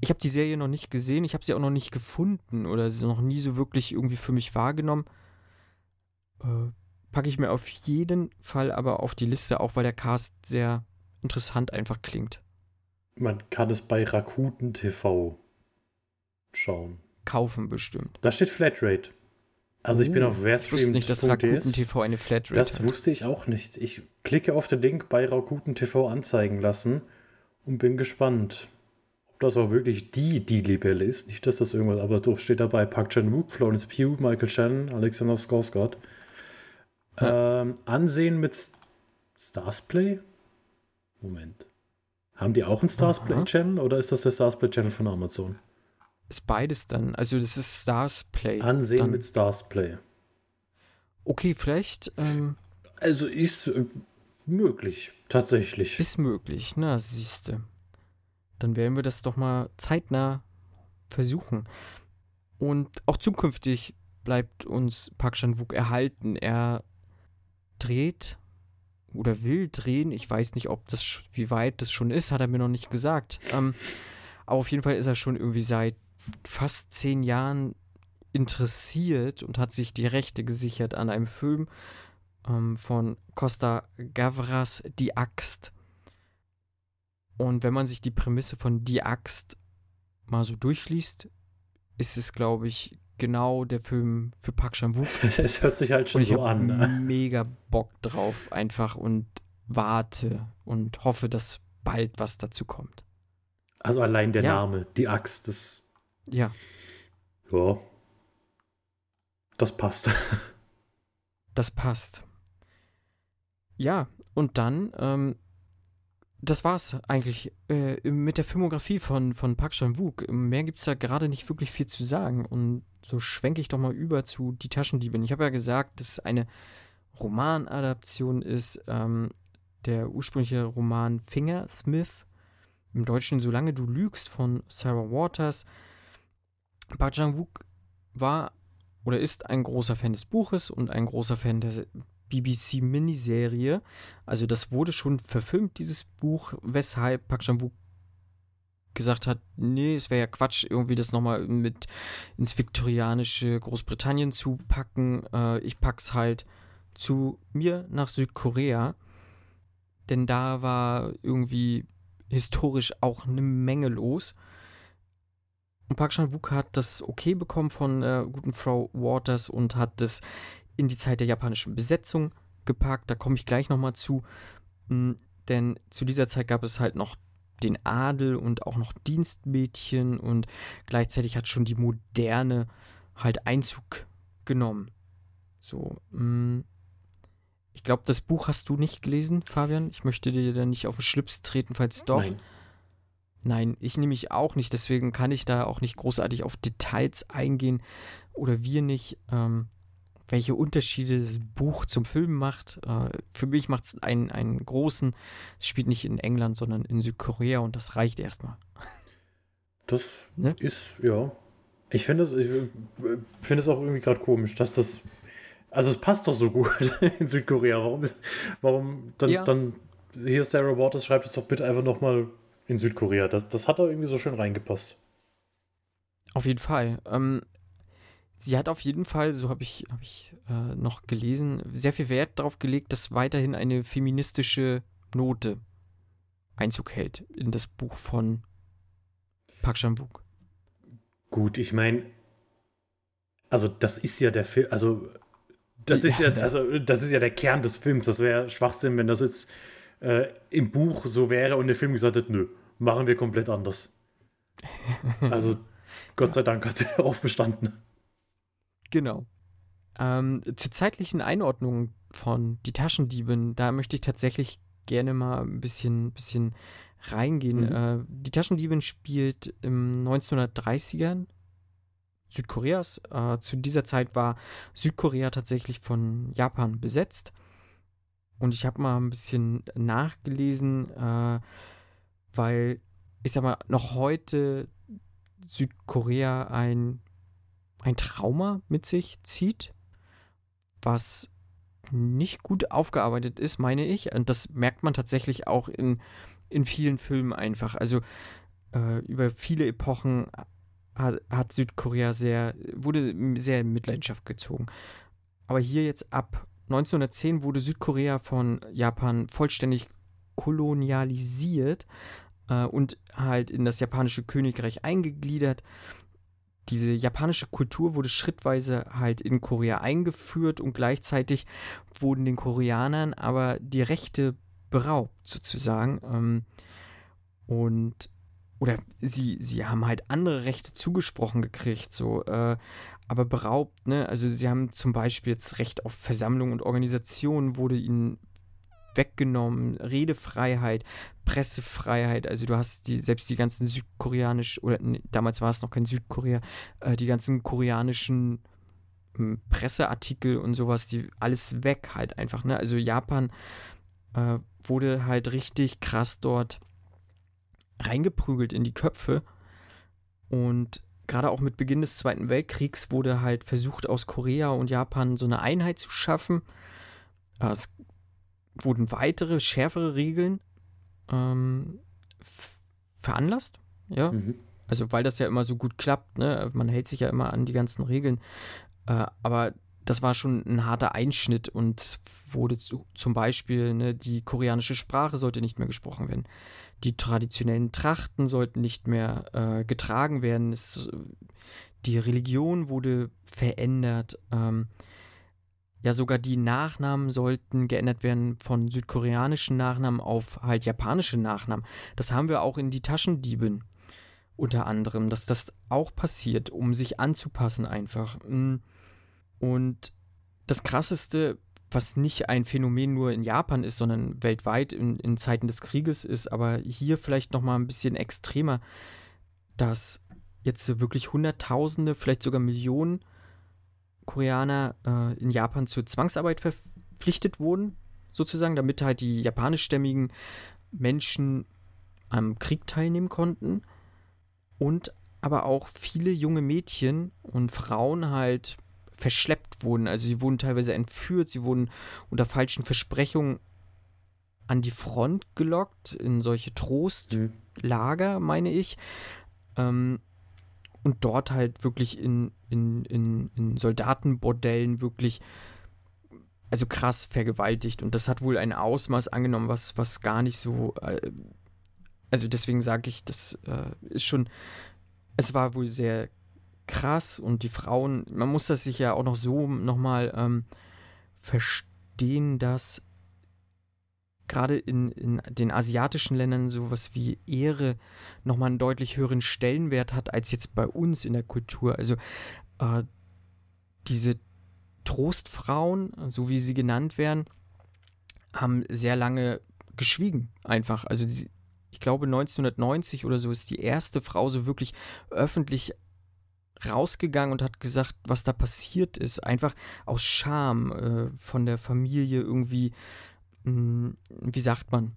Speaker 4: ich habe die Serie noch nicht gesehen, ich habe sie auch noch nicht gefunden oder sie noch nie so wirklich irgendwie für mich wahrgenommen. Äh, packe ich mir auf jeden Fall aber auf die Liste, auch weil der Cast sehr interessant einfach klingt.
Speaker 5: Man kann es bei Rakuten TV schauen.
Speaker 4: Kaufen bestimmt.
Speaker 5: Da steht Flatrate. Also ich bin auf Verstream. Ich wusste
Speaker 4: nicht, dass Rakuten TV eine Flatrate
Speaker 5: Das hat. wusste ich auch nicht. Ich klicke auf den Link bei Rakuten TV anzeigen lassen und bin gespannt, ob das auch wirklich die die Libelle ist. Nicht, dass das irgendwas, aber doch steht dabei Park Chan-wook, Florence Pugh, Michael Shannon, Alexander Skarsgård. Ja. Ähm, Ansehen mit Starsplay? Moment. Haben die auch einen Starsplay-Channel oder ist das der Starsplay-Channel von Amazon?
Speaker 4: Ist beides dann. Also das ist Stars Play.
Speaker 5: Ansehen
Speaker 4: dann.
Speaker 5: mit Stars Play.
Speaker 4: Okay, vielleicht. Ähm,
Speaker 5: also ist äh, möglich, tatsächlich.
Speaker 4: Ist möglich, na, siehste. Dann werden wir das doch mal zeitnah versuchen. Und auch zukünftig bleibt uns Park Chan-wook erhalten. Er dreht oder will drehen. Ich weiß nicht, ob das, wie weit das schon ist, hat er mir noch nicht gesagt. Ähm, aber auf jeden Fall ist er schon irgendwie seit fast zehn Jahren interessiert und hat sich die Rechte gesichert an einem Film ähm, von Costa Gavras Die Axt. Und wenn man sich die Prämisse von Die Axt mal so durchliest, ist es, glaube ich, genau der Film für Park Chan-wook.
Speaker 5: Es hört sich halt schon so an. Ne?
Speaker 4: mega Bock drauf einfach und warte und hoffe, dass bald was dazu kommt.
Speaker 5: Also allein der ja. Name, die Axt, das
Speaker 4: ja.
Speaker 5: Ja. Das passt.
Speaker 4: das passt. Ja, und dann, ähm, das war's eigentlich äh, mit der Filmografie von, von Park Chan-wook. Mehr gibt's da gerade nicht wirklich viel zu sagen. Und so schwenke ich doch mal über zu Die Taschendiebin. Ich habe ja gesagt, dass es eine Romanadaption ist. Ähm, der ursprüngliche Roman Fingersmith. Im Deutschen Solange du lügst von Sarah Waters. Park Chan-wook war oder ist ein großer Fan des Buches und ein großer Fan der BBC-Miniserie. Also das wurde schon verfilmt, dieses Buch, weshalb Park Chan-wook gesagt hat, nee, es wäre ja Quatsch, irgendwie das nochmal mit ins viktorianische Großbritannien zu packen. Äh, ich pack's halt zu mir nach Südkorea. Denn da war irgendwie historisch auch eine Menge los. Und Park Chan-wook hat das okay bekommen von äh, guten Frau Waters und hat das in die Zeit der japanischen Besetzung gepackt. Da komme ich gleich nochmal zu. Hm, denn zu dieser Zeit gab es halt noch den Adel und auch noch Dienstmädchen und gleichzeitig hat schon die Moderne halt Einzug genommen. So, mh. Hm, ich glaube, das Buch hast du nicht gelesen, Fabian. Ich möchte dir da nicht auf den Schlips treten, falls doch. Nein. Nein, ich nehme mich auch nicht, deswegen kann ich da auch nicht großartig auf Details eingehen oder wir nicht, ähm, welche Unterschiede das Buch zum Film macht. Äh, für mich macht es einen, einen großen, es spielt nicht in England, sondern in Südkorea und das reicht erstmal.
Speaker 5: Das ne? ist, ja. Ich finde es find auch irgendwie gerade komisch, dass das also es passt doch so gut in Südkorea. Warum, warum dann, ja. dann hier Sarah Waters schreibt es doch bitte einfach nochmal in Südkorea. Das, das hat da irgendwie so schön reingepasst.
Speaker 4: Auf jeden Fall. Ähm, sie hat auf jeden Fall, so habe ich, hab ich äh, noch gelesen, sehr viel Wert darauf gelegt, dass weiterhin eine feministische Note Einzug hält in das Buch von Park Chan-wook.
Speaker 5: Gut, ich meine, also das ist ja der Film, also das ist ja, also das ist ja der Kern des Films. Das wäre Schwachsinn, wenn das jetzt äh, im Buch so wäre und der Film gesagt hätte, nö, machen wir komplett anders. Also Gott sei Dank hat er darauf bestanden.
Speaker 4: Genau. Ähm, zur zeitlichen Einordnung von Die Taschendieben, da möchte ich tatsächlich gerne mal ein bisschen, bisschen reingehen. Mhm. Äh, die Taschendieben spielt im 1930ern Südkoreas. Äh, zu dieser Zeit war Südkorea tatsächlich von Japan besetzt. Und ich habe mal ein bisschen nachgelesen, äh, weil ich sag mal, noch heute Südkorea ein, ein Trauma mit sich zieht, was nicht gut aufgearbeitet ist, meine ich. Und das merkt man tatsächlich auch in, in vielen Filmen einfach. Also äh, über viele Epochen hat, hat Südkorea sehr, wurde sehr in Mitleidenschaft gezogen. Aber hier jetzt ab 1910 wurde Südkorea von Japan vollständig kolonialisiert äh, und halt in das japanische Königreich eingegliedert. Diese japanische Kultur wurde schrittweise halt in Korea eingeführt und gleichzeitig wurden den Koreanern aber die Rechte beraubt, sozusagen. Ähm, und oder sie, sie haben halt andere Rechte zugesprochen gekriegt, so, äh, aber beraubt, ne? Also sie haben zum Beispiel jetzt Recht auf Versammlung und Organisation wurde ihnen weggenommen, Redefreiheit, Pressefreiheit, also du hast die, selbst die ganzen südkoreanisch, oder nee, damals war es noch kein Südkorea, äh, die ganzen koreanischen äh, Presseartikel und sowas, die alles weg halt einfach, ne? Also Japan äh, wurde halt richtig krass dort reingeprügelt in die Köpfe. Und gerade auch mit Beginn des Zweiten Weltkriegs wurde halt versucht, aus Korea und Japan so eine Einheit zu schaffen. Es wurden weitere, schärfere Regeln ähm, veranlasst. Ja. Mhm. Also, weil das ja immer so gut klappt, ne? Man hält sich ja immer an die ganzen Regeln. Äh, aber das war schon ein harter Einschnitt und wurde zu, zum Beispiel, ne, die koreanische Sprache sollte nicht mehr gesprochen werden. Die traditionellen Trachten sollten nicht mehr äh, getragen werden. Es, die Religion wurde verändert. Ähm, ja, sogar die Nachnamen sollten geändert werden von südkoreanischen Nachnamen auf halt japanische Nachnamen. Das haben wir auch in die Taschendieben unter anderem, dass das auch passiert, um sich anzupassen einfach. Mm. Und das Krasseste was nicht ein Phänomen nur in Japan ist, sondern weltweit in, in Zeiten des Krieges ist, aber hier vielleicht noch mal ein bisschen extremer, dass jetzt wirklich Hunderttausende, vielleicht sogar Millionen Koreaner äh, in Japan zur Zwangsarbeit verpflichtet wurden, sozusagen, damit halt die japanischstämmigen Menschen am Krieg teilnehmen konnten und aber auch viele junge Mädchen und Frauen halt verschleppt wurden. Also sie wurden teilweise entführt, sie wurden unter falschen Versprechungen an die Front gelockt, in solche Trostlager, mhm. meine ich. Ähm, und dort halt wirklich in, in, in, in Soldatenbordellen wirklich also krass vergewaltigt. Und das hat wohl ein Ausmaß angenommen, was, was gar nicht so. Äh, also deswegen sage ich, das äh, ist schon. Es war wohl sehr krass und die Frauen, man muss das sich ja auch noch so nochmal ähm, verstehen, dass gerade in, in den asiatischen Ländern sowas wie Ehre nochmal einen deutlich höheren Stellenwert hat als jetzt bei uns in der Kultur. Also äh, diese Trostfrauen, so wie sie genannt werden, haben sehr lange geschwiegen einfach. Also die, ich glaube 1990 oder so ist die erste Frau so wirklich öffentlich rausgegangen und hat gesagt, was da passiert ist. Einfach aus Scham äh, von der Familie irgendwie, mh, hm, wie sagt man?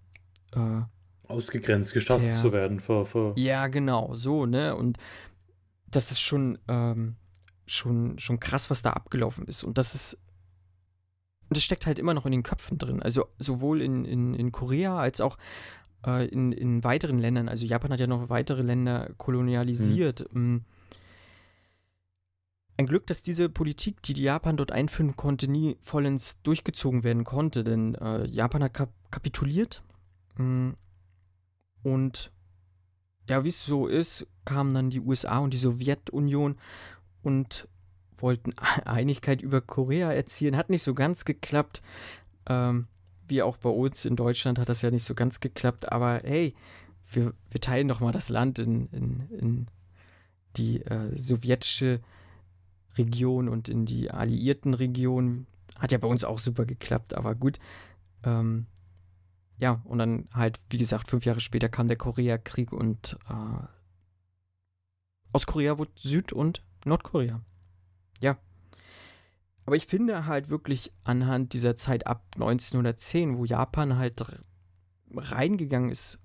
Speaker 5: Äh, Ausgegrenzt, geschasst ja, zu werden. Vor, vor.
Speaker 4: Ja, genau, so, ne? Und das ist schon, ähm, schon, schon krass, was da abgelaufen ist. Und das ist. Das steckt halt immer noch in den Köpfen drin. Also sowohl in, in, in Korea als auch äh, in, in weiteren Ländern. Also Japan hat ja noch weitere Länder kolonialisiert. Mhm ein Glück, dass diese Politik, die, Japan dort einführen konnte, nie vollends durchgezogen werden konnte, denn äh, Japan hat kap kapituliert. Mm, und ja, wie es so ist, kamen dann die USA und die Sowjetunion und wollten Einigkeit über Korea erzielen. Hat nicht so ganz geklappt. Ähm, wie auch bei uns in Deutschland hat das ja nicht so ganz geklappt. Aber hey, wir, wir teilen doch mal das Land in, in, in die äh, sowjetische Region und in die alliierten Regionen. Hat ja bei uns auch super geklappt, aber gut. Ähm, ja, und dann halt, wie gesagt, fünf Jahre später kam der Koreakrieg und äh, aus Korea wurde Süd- und Nordkorea. Ja. Aber ich finde halt wirklich anhand dieser Zeit ab 1910, wo Japan halt reingegangen ist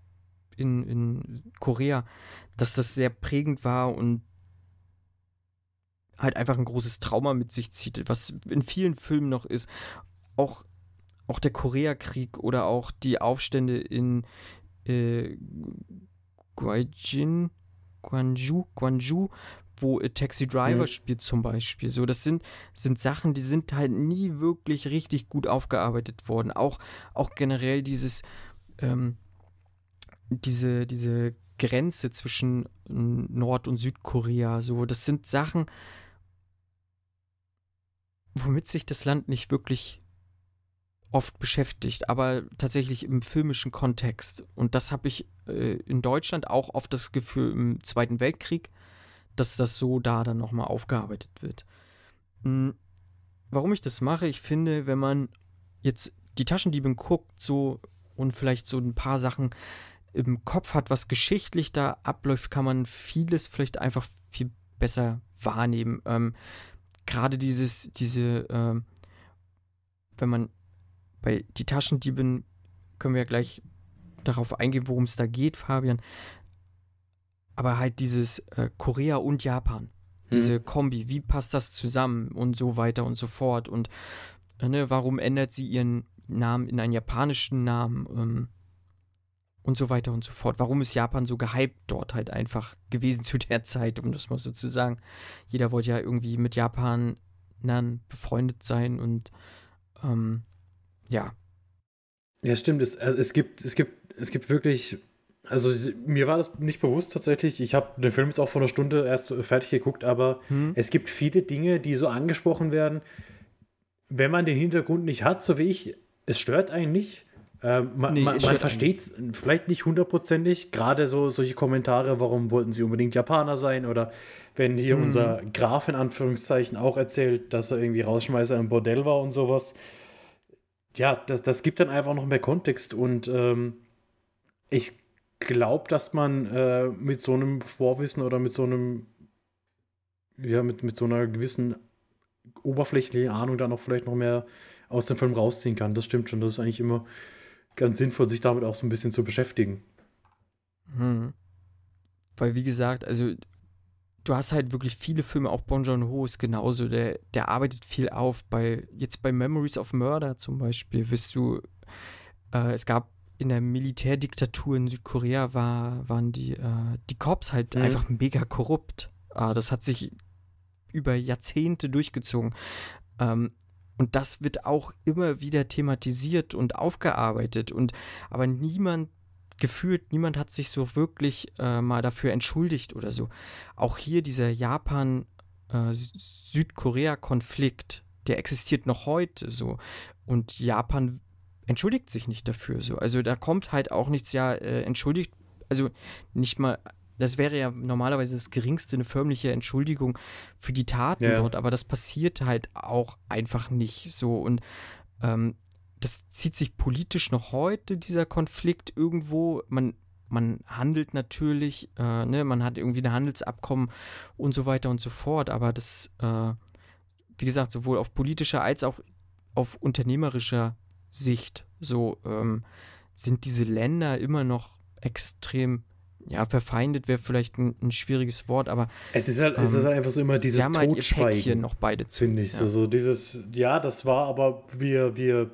Speaker 4: in, in Korea, dass das sehr prägend war und halt einfach ein großes Trauma mit sich zieht, was in vielen Filmen noch ist. Auch, auch der Koreakrieg oder auch die Aufstände in äh, Guaijin, Guangzhou, Guangzhou, wo äh, Taxi Driver mhm. spielt zum Beispiel. So, das sind, sind Sachen, die sind halt nie wirklich richtig gut aufgearbeitet worden. Auch, auch generell dieses, ähm, diese, diese Grenze zwischen Nord- und Südkorea. So, das sind Sachen, womit sich das Land nicht wirklich oft beschäftigt, aber tatsächlich im filmischen Kontext. Und das habe ich äh, in Deutschland auch oft das Gefühl im Zweiten Weltkrieg, dass das so da dann nochmal aufgearbeitet wird. Hm, warum ich das mache, ich finde, wenn man jetzt die Taschendiebin guckt, so und vielleicht so ein paar Sachen im Kopf hat, was geschichtlich da abläuft, kann man vieles vielleicht einfach viel besser wahrnehmen. Ähm, gerade dieses, diese, äh, wenn man bei die Taschendieben können wir ja gleich darauf eingehen, worum es da geht, Fabian. Aber halt dieses äh, Korea und Japan, diese hm. Kombi, wie passt das zusammen und so weiter und so fort. Und äh, ne, warum ändert sie ihren Namen in einen japanischen Namen? Ähm, und so weiter und so fort. Warum ist Japan so gehypt dort halt einfach gewesen zu der Zeit, um das mal so zu sagen? Jeder wollte ja irgendwie mit Japanern befreundet sein und ähm, ja.
Speaker 5: Ja, stimmt. Es, also es gibt, es gibt, es gibt wirklich, also mir war das nicht bewusst tatsächlich. Ich habe den Film jetzt auch vor einer Stunde erst fertig geguckt, aber hm. es gibt viele Dinge, die so angesprochen werden, wenn man den Hintergrund nicht hat, so wie ich, es stört einen nicht ähm, man, nee, man, man versteht es vielleicht nicht hundertprozentig, gerade so solche Kommentare, warum wollten sie unbedingt Japaner sein oder wenn hier mhm. unser Graf in Anführungszeichen auch erzählt, dass er irgendwie Rausschmeißer im Bordell war und sowas. Ja, das, das gibt dann einfach noch mehr Kontext und ähm, ich glaube, dass man äh, mit so einem Vorwissen oder mit so einem, ja, mit, mit so einer gewissen oberflächlichen Ahnung dann auch vielleicht noch mehr aus dem Film rausziehen kann. Das stimmt schon. Das ist eigentlich immer ganz sinnvoll, sich damit auch so ein bisschen zu beschäftigen.
Speaker 4: Hm. Weil, wie gesagt, also du hast halt wirklich viele Filme, auch Bon Joon-ho ist genauso, der, der arbeitet viel auf. Bei, jetzt bei Memories of Murder zum Beispiel, wirst du, äh, es gab in der Militärdiktatur in Südkorea war, waren die, äh, die Cops halt mhm. einfach mega korrupt. Äh, das hat sich über Jahrzehnte durchgezogen. Ähm, und das wird auch immer wieder thematisiert und aufgearbeitet. Und aber niemand gefühlt, niemand hat sich so wirklich äh, mal dafür entschuldigt oder so. Auch hier dieser Japan-Südkorea-Konflikt, äh, der existiert noch heute so. Und Japan entschuldigt sich nicht dafür so. Also da kommt halt auch nichts, ja, äh, entschuldigt, also nicht mal das wäre ja normalerweise das geringste, eine förmliche Entschuldigung für die Taten ja. dort, aber das passiert halt auch einfach nicht so. Und ähm, das zieht sich politisch noch heute, dieser Konflikt irgendwo. Man, man handelt natürlich, äh, ne, man hat irgendwie ein Handelsabkommen und so weiter und so fort, aber das, äh, wie gesagt, sowohl auf politischer als auch auf unternehmerischer Sicht so ähm, sind diese Länder immer noch extrem ja, verfeindet wäre vielleicht ein, ein, schwieriges Wort, aber.
Speaker 5: Es ist halt, ähm, es ist halt einfach so immer dieses sie
Speaker 4: haben halt Totschweigen. noch beide
Speaker 5: zu. Finde ich. Ja. Also dieses, ja, das war, aber wir, wir,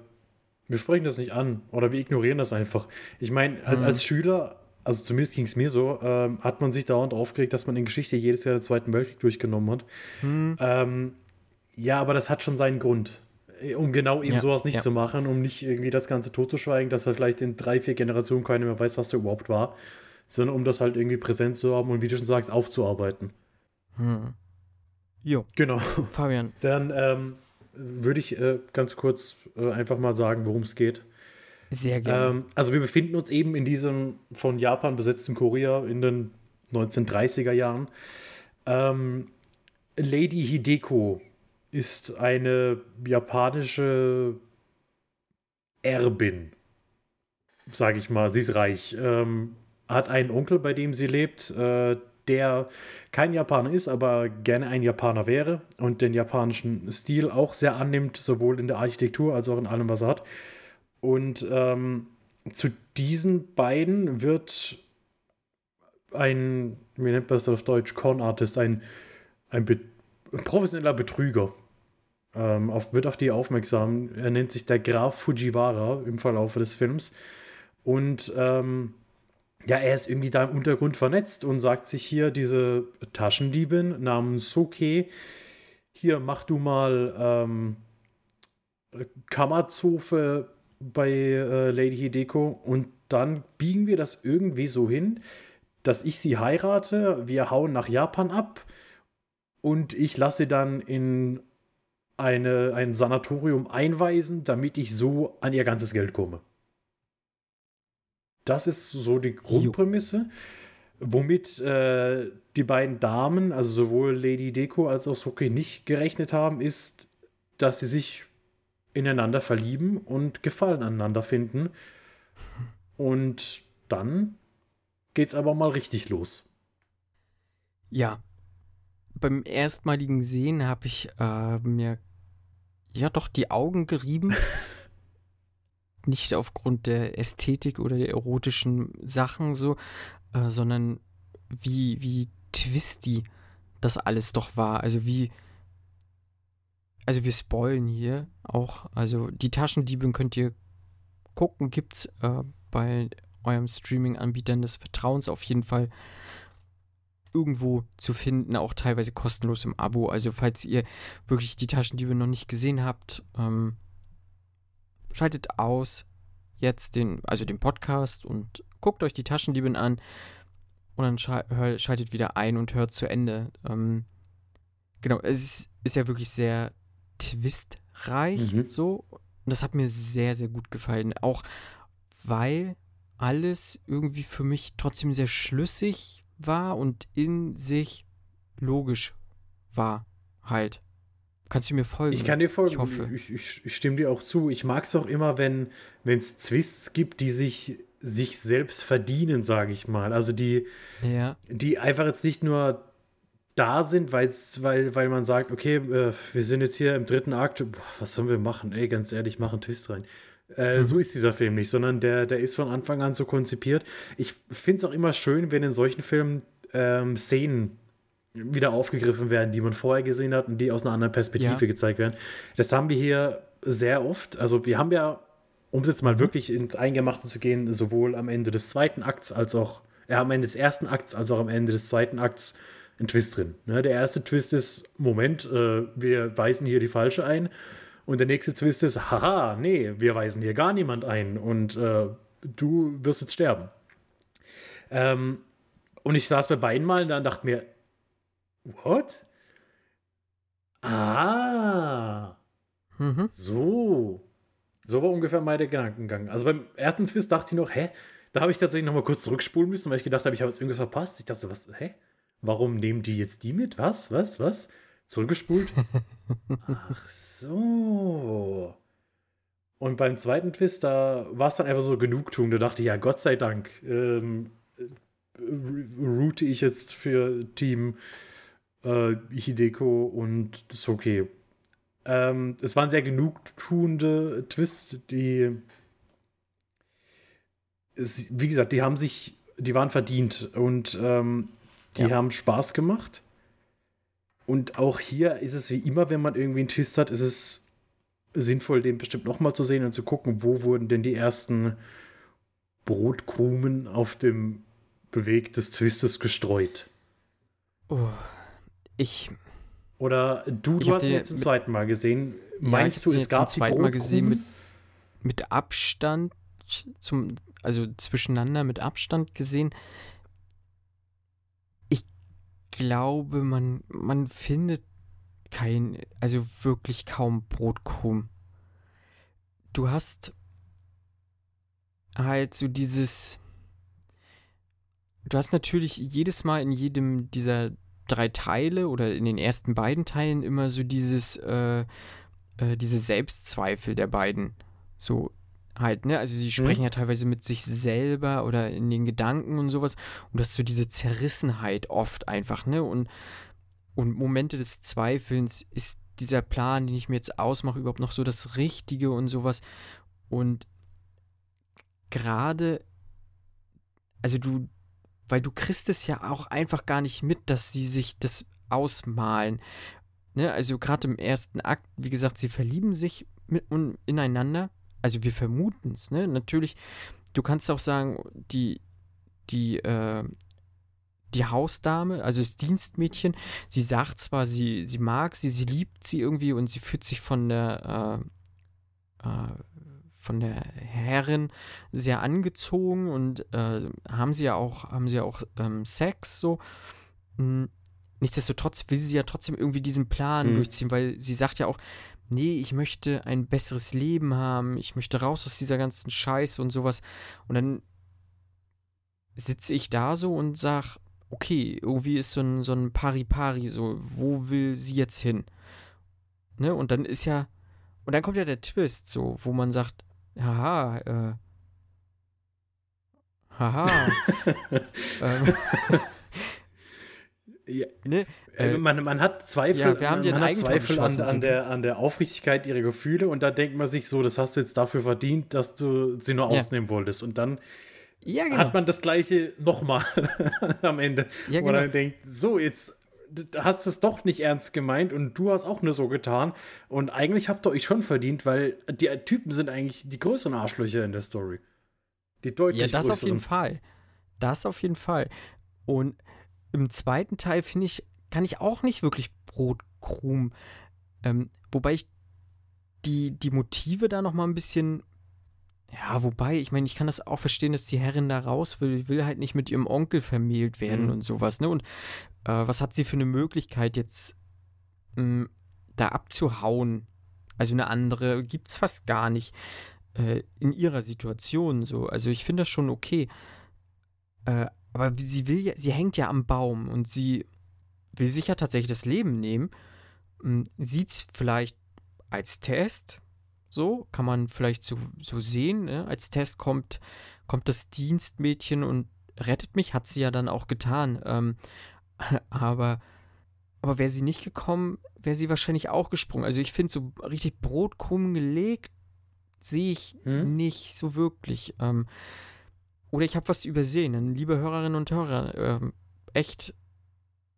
Speaker 5: wir sprechen das nicht an oder wir ignorieren das einfach. Ich meine, mhm. als Schüler, also zumindest ging es mir so, ähm, hat man sich dauernd aufgeregt, dass man in Geschichte jedes Jahr den Zweiten Weltkrieg durchgenommen hat. Mhm. Ähm, ja, aber das hat schon seinen Grund um genau eben ja, sowas nicht ja. zu machen, um nicht irgendwie das Ganze totzuschweigen, dass er vielleicht in drei, vier Generationen keiner mehr weiß, was da überhaupt war sondern um das halt irgendwie präsent zu haben und wie du schon sagst, aufzuarbeiten.
Speaker 4: Hm. Jo.
Speaker 5: Genau.
Speaker 4: Fabian.
Speaker 5: Dann ähm, würde ich äh, ganz kurz äh, einfach mal sagen, worum es geht.
Speaker 4: Sehr gerne.
Speaker 5: Ähm, also wir befinden uns eben in diesem von Japan besetzten Korea in den 1930er Jahren. Ähm, Lady Hideko ist eine japanische Erbin, sage ich mal. Sie ist reich. Ähm, hat einen Onkel, bei dem sie lebt, äh, der kein Japaner ist, aber gerne ein Japaner wäre und den japanischen Stil auch sehr annimmt, sowohl in der Architektur als auch in allem, was er hat. Und ähm, zu diesen beiden wird ein, wie nennt man das auf Deutsch, Con-Artist, ein, ein, Be professioneller Betrüger, ähm, auf, wird auf die aufmerksam. Er nennt sich der Graf Fujiwara im Verlauf des Films. Und ähm, ja, er ist irgendwie da im Untergrund vernetzt und sagt sich hier, diese Taschendiebin namens Soke, hier mach du mal ähm, Kammerzofe bei äh, Lady Hideko und dann biegen wir das irgendwie so hin, dass ich sie heirate, wir hauen nach Japan ab und ich lasse dann in eine, ein Sanatorium einweisen, damit ich so an ihr ganzes Geld komme. Das ist so die Grundprämisse. Womit äh, die beiden Damen, also sowohl Lady Deko als auch Soki, nicht gerechnet haben, ist, dass sie sich ineinander verlieben und Gefallen aneinander finden. Und dann geht's aber mal richtig los.
Speaker 4: Ja. Beim erstmaligen Sehen habe ich äh, mir ja doch die Augen gerieben. nicht aufgrund der Ästhetik oder der erotischen Sachen so, äh, sondern wie, wie twisty das alles doch war. Also wie, also wir spoilen hier auch, also die Taschendiebin könnt ihr gucken, gibt's äh, bei eurem Streaming-Anbietern des Vertrauens auf jeden Fall irgendwo zu finden, auch teilweise kostenlos im Abo. Also falls ihr wirklich die Taschendiebe noch nicht gesehen habt, ähm, schaltet aus jetzt den, also den Podcast und guckt euch die Taschendieben an und dann schaltet wieder ein und hört zu Ende. Ähm, genau, es ist, ist, ja wirklich sehr twistreich mhm. so. Und das hat mir sehr, sehr gut gefallen. Auch weil alles irgendwie für mich trotzdem sehr schlüssig war und in sich logisch war halt. Kannst du mir folgen?
Speaker 5: Ich kann dir folgen. Ich, hoffe. ich, ich, ich stimme dir auch zu. Ich mag es auch immer, wenn es Twists gibt, die sich, sich selbst verdienen, sage ich mal. Also die,
Speaker 4: ja.
Speaker 5: die einfach jetzt nicht nur da sind, weil, weil man sagt, okay, äh, wir sind jetzt hier im dritten Akt, boah, was sollen wir machen? Ey, ganz ehrlich, mach einen Twist rein. Äh, mhm. So ist dieser Film nicht, sondern der, der ist von Anfang an so konzipiert. Ich finde es auch immer schön, wenn in solchen Filmen ähm, Szenen wieder aufgegriffen werden, die man vorher gesehen hat und die aus einer anderen Perspektive
Speaker 4: Ja.
Speaker 5: gezeigt werden. Das haben wir hier sehr oft. Also wir haben ja, um jetzt mal wirklich ins Eingemachte zu gehen, sowohl am Ende des zweiten Akts als auch, ja, am Ende des ersten Akts als auch am Ende des zweiten Akts einen Twist drin. Ne? Der erste Twist ist, Moment, äh, wir weisen hier die falsche ein. Und der nächste Twist ist, haha, nee, wir weisen hier gar niemand ein und äh, du wirst jetzt sterben. Ähm, und ich saß bei beiden Mal da und dachte mir, what? Ah,
Speaker 4: Mhm.
Speaker 5: so. So war ungefähr mein Gedankengang. Also beim ersten Twist dachte ich noch, hä? Da habe ich tatsächlich noch mal kurz zurückspulen müssen, weil ich gedacht habe, ich habe jetzt irgendwas verpasst. Ich dachte, was, hä? Warum nehmen die jetzt die mit? Was, was, was? Zurückgespult? Ach so. Und beim zweiten Twist, da war es dann einfach so Genugtuung. Da dachte ich, ja, Gott sei Dank, ähm, äh, route ich jetzt für Team äh, Hideko und okay. Ähm, es waren sehr genugtuende Twists, die, es, wie gesagt, die haben sich, die waren verdient und ähm, die
Speaker 4: Ja.
Speaker 5: haben Spaß gemacht. Und auch hier ist es wie immer, wenn man irgendwie einen Twist hat, ist es sinnvoll, den bestimmt nochmal zu sehen und zu gucken, wo wurden denn die ersten Brotkrumen auf dem Beweg des Twistes gestreut.
Speaker 4: Oh. Ich,
Speaker 5: Oder du, du hast ihn jetzt zum
Speaker 4: mit-
Speaker 5: zweiten Mal gesehen.
Speaker 4: ja,
Speaker 5: Meinst
Speaker 4: ich
Speaker 5: du, es gab
Speaker 4: zum zweiten Mal gesehen mit, mit Abstand zum, also zwischeneinander mit Abstand gesehen. Ich glaube, man, man findet kein, also wirklich kaum Brotkrumm. Du hast halt so dieses, du hast natürlich jedes Mal in jedem dieser drei Teile oder in den ersten beiden Teilen immer so dieses, äh, äh, diese Selbstzweifel der beiden. So halt, ne? Also sie sprechen ja teilweise mit sich selber oder in den Gedanken und sowas. Und das ist so diese Zerrissenheit oft einfach, ne? Und, und Momente des Zweifelns, ist dieser Plan, den ich mir jetzt ausmache, überhaupt noch so das Richtige und sowas. Und gerade, also du, weil du kriegst es ja auch einfach gar nicht mit, dass sie sich das ausmalen. Ne? Also gerade im ersten Akt, wie gesagt, sie verlieben sich mit, un, ineinander. Also wir vermuten es, ne? Natürlich, du kannst auch sagen, die, die, äh, die Hausdame, also das Dienstmädchen, sie sagt zwar, sie, sie mag sie, sie liebt sie irgendwie und sie fühlt sich von der, äh, äh, von der Herrin sehr angezogen und äh, haben sie ja auch, haben sie ja auch ähm, Sex so. Hm, Nichtsdestotrotz will sie ja trotzdem irgendwie diesen Plan
Speaker 5: Mhm.
Speaker 4: durchziehen, weil sie sagt ja auch, nee, ich möchte ein besseres Leben haben, ich möchte raus aus dieser ganzen Scheiße und sowas. Und dann sitze ich da so und sag, okay, irgendwie ist so ein, so ein Pari-Pari, so, wo will sie jetzt hin? Ne? Und dann ist ja, und dann kommt ja der Twist, so, wo man sagt, haha, äh, haha, ähm,
Speaker 5: Ja,
Speaker 4: ne?
Speaker 5: äh,
Speaker 4: Äh,
Speaker 5: man, man hat Zweifel,
Speaker 4: ja, wir haben
Speaker 5: man hat Zweifel an, an, der, an der Aufrichtigkeit ihrer Gefühle und da denkt man sich so, das hast du jetzt dafür verdient, dass du sie nur
Speaker 4: Ja.
Speaker 5: ausnehmen wolltest. Und dann
Speaker 4: Ja, genau.
Speaker 5: hat man das gleiche nochmal am Ende.
Speaker 4: Ja,
Speaker 5: Wo
Speaker 4: genau.
Speaker 5: man denkt, so, jetzt hast du es doch nicht ernst gemeint und du hast auch nur so getan. Und eigentlich habt ihr euch schon verdient, weil die Typen sind eigentlich die größeren Arschlöcher in der Story. Die deutlich
Speaker 4: Ja, das
Speaker 5: größeren.
Speaker 4: auf jeden Fall. Das auf jeden Fall. Und im zweiten Teil finde ich, kann ich auch nicht wirklich Brotkrumm. Ähm, wobei ich die, die Motive da noch mal ein bisschen. Ja, wobei, ich meine, ich kann das auch verstehen, dass die Herrin da raus will. Die will halt nicht mit ihrem Onkel vermählt werden
Speaker 5: Mhm.
Speaker 4: und sowas, ne? Und äh, was hat sie für eine Möglichkeit jetzt mh, da abzuhauen? Also eine andere gibt's fast gar nicht äh, in ihrer Situation so. Also ich finde das schon okay. Äh, aber sie will ja, sie hängt ja am Baum und sie will sich ja tatsächlich das Leben nehmen. Sieht es vielleicht als Test, so, kann man vielleicht so, so sehen. Ne? Als Test kommt, kommt das Dienstmädchen und rettet mich, hat sie ja dann auch getan. Ähm, aber, aber wäre sie nicht gekommen, wäre sie wahrscheinlich auch gesprungen. Also ich finde, so richtig Brotkrumm gelegt sehe ich
Speaker 5: Hm?
Speaker 4: nicht so wirklich. Ähm, oder ich habe was übersehen. Dann, liebe Hörerinnen und Hörer, ähm, echt,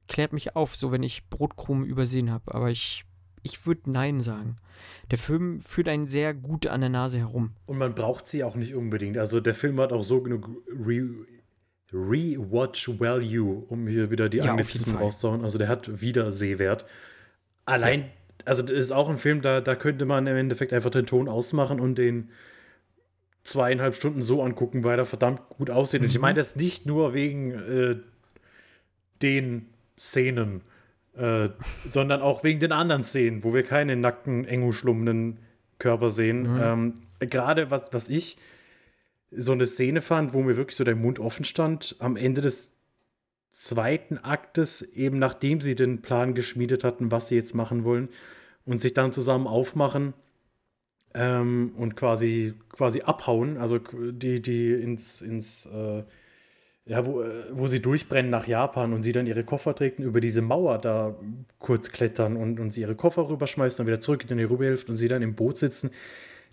Speaker 4: klärt mich auf, so wenn ich Brotkrumen übersehen habe. Aber ich, ich würde Nein sagen. Der Film führt einen sehr gut an der Nase herum.
Speaker 5: Und man braucht sie auch nicht unbedingt. Also der Film hat auch so genug Re Rewatch Value, um hier wieder die
Speaker 4: Ja,
Speaker 5: Anglizismen rauszuhauen. Also der hat Wiedersehwert. Allein, also das ist auch ein Film, da, da könnte man im Endeffekt einfach den Ton ausmachen und den zweieinhalb Stunden so angucken, weil er verdammt gut aussieht. Und ich
Speaker 4: Mhm.
Speaker 5: meine das nicht nur wegen äh, den Szenen, äh, sondern auch wegen den anderen Szenen, wo wir keine nackten, eng umschlungenen Körper sehen.
Speaker 4: Mhm.
Speaker 5: Ähm, Gerade was, was ich so eine Szene fand, wo mir wirklich so der Mund offen stand, am Ende des zweiten Aktes, eben nachdem sie den Plan geschmiedet hatten, was sie jetzt machen wollen, und sich dann zusammen aufmachen ähm, und quasi, quasi abhauen, also die, die ins, ins äh, ja, wo, äh, wo sie durchbrennen nach Japan und sie dann ihre Koffer trägt und über diese Mauer da kurz klettern und, und sie ihre Koffer rüberschmeißen, dann wieder zurück in die rüberhilft und sie dann im Boot sitzen.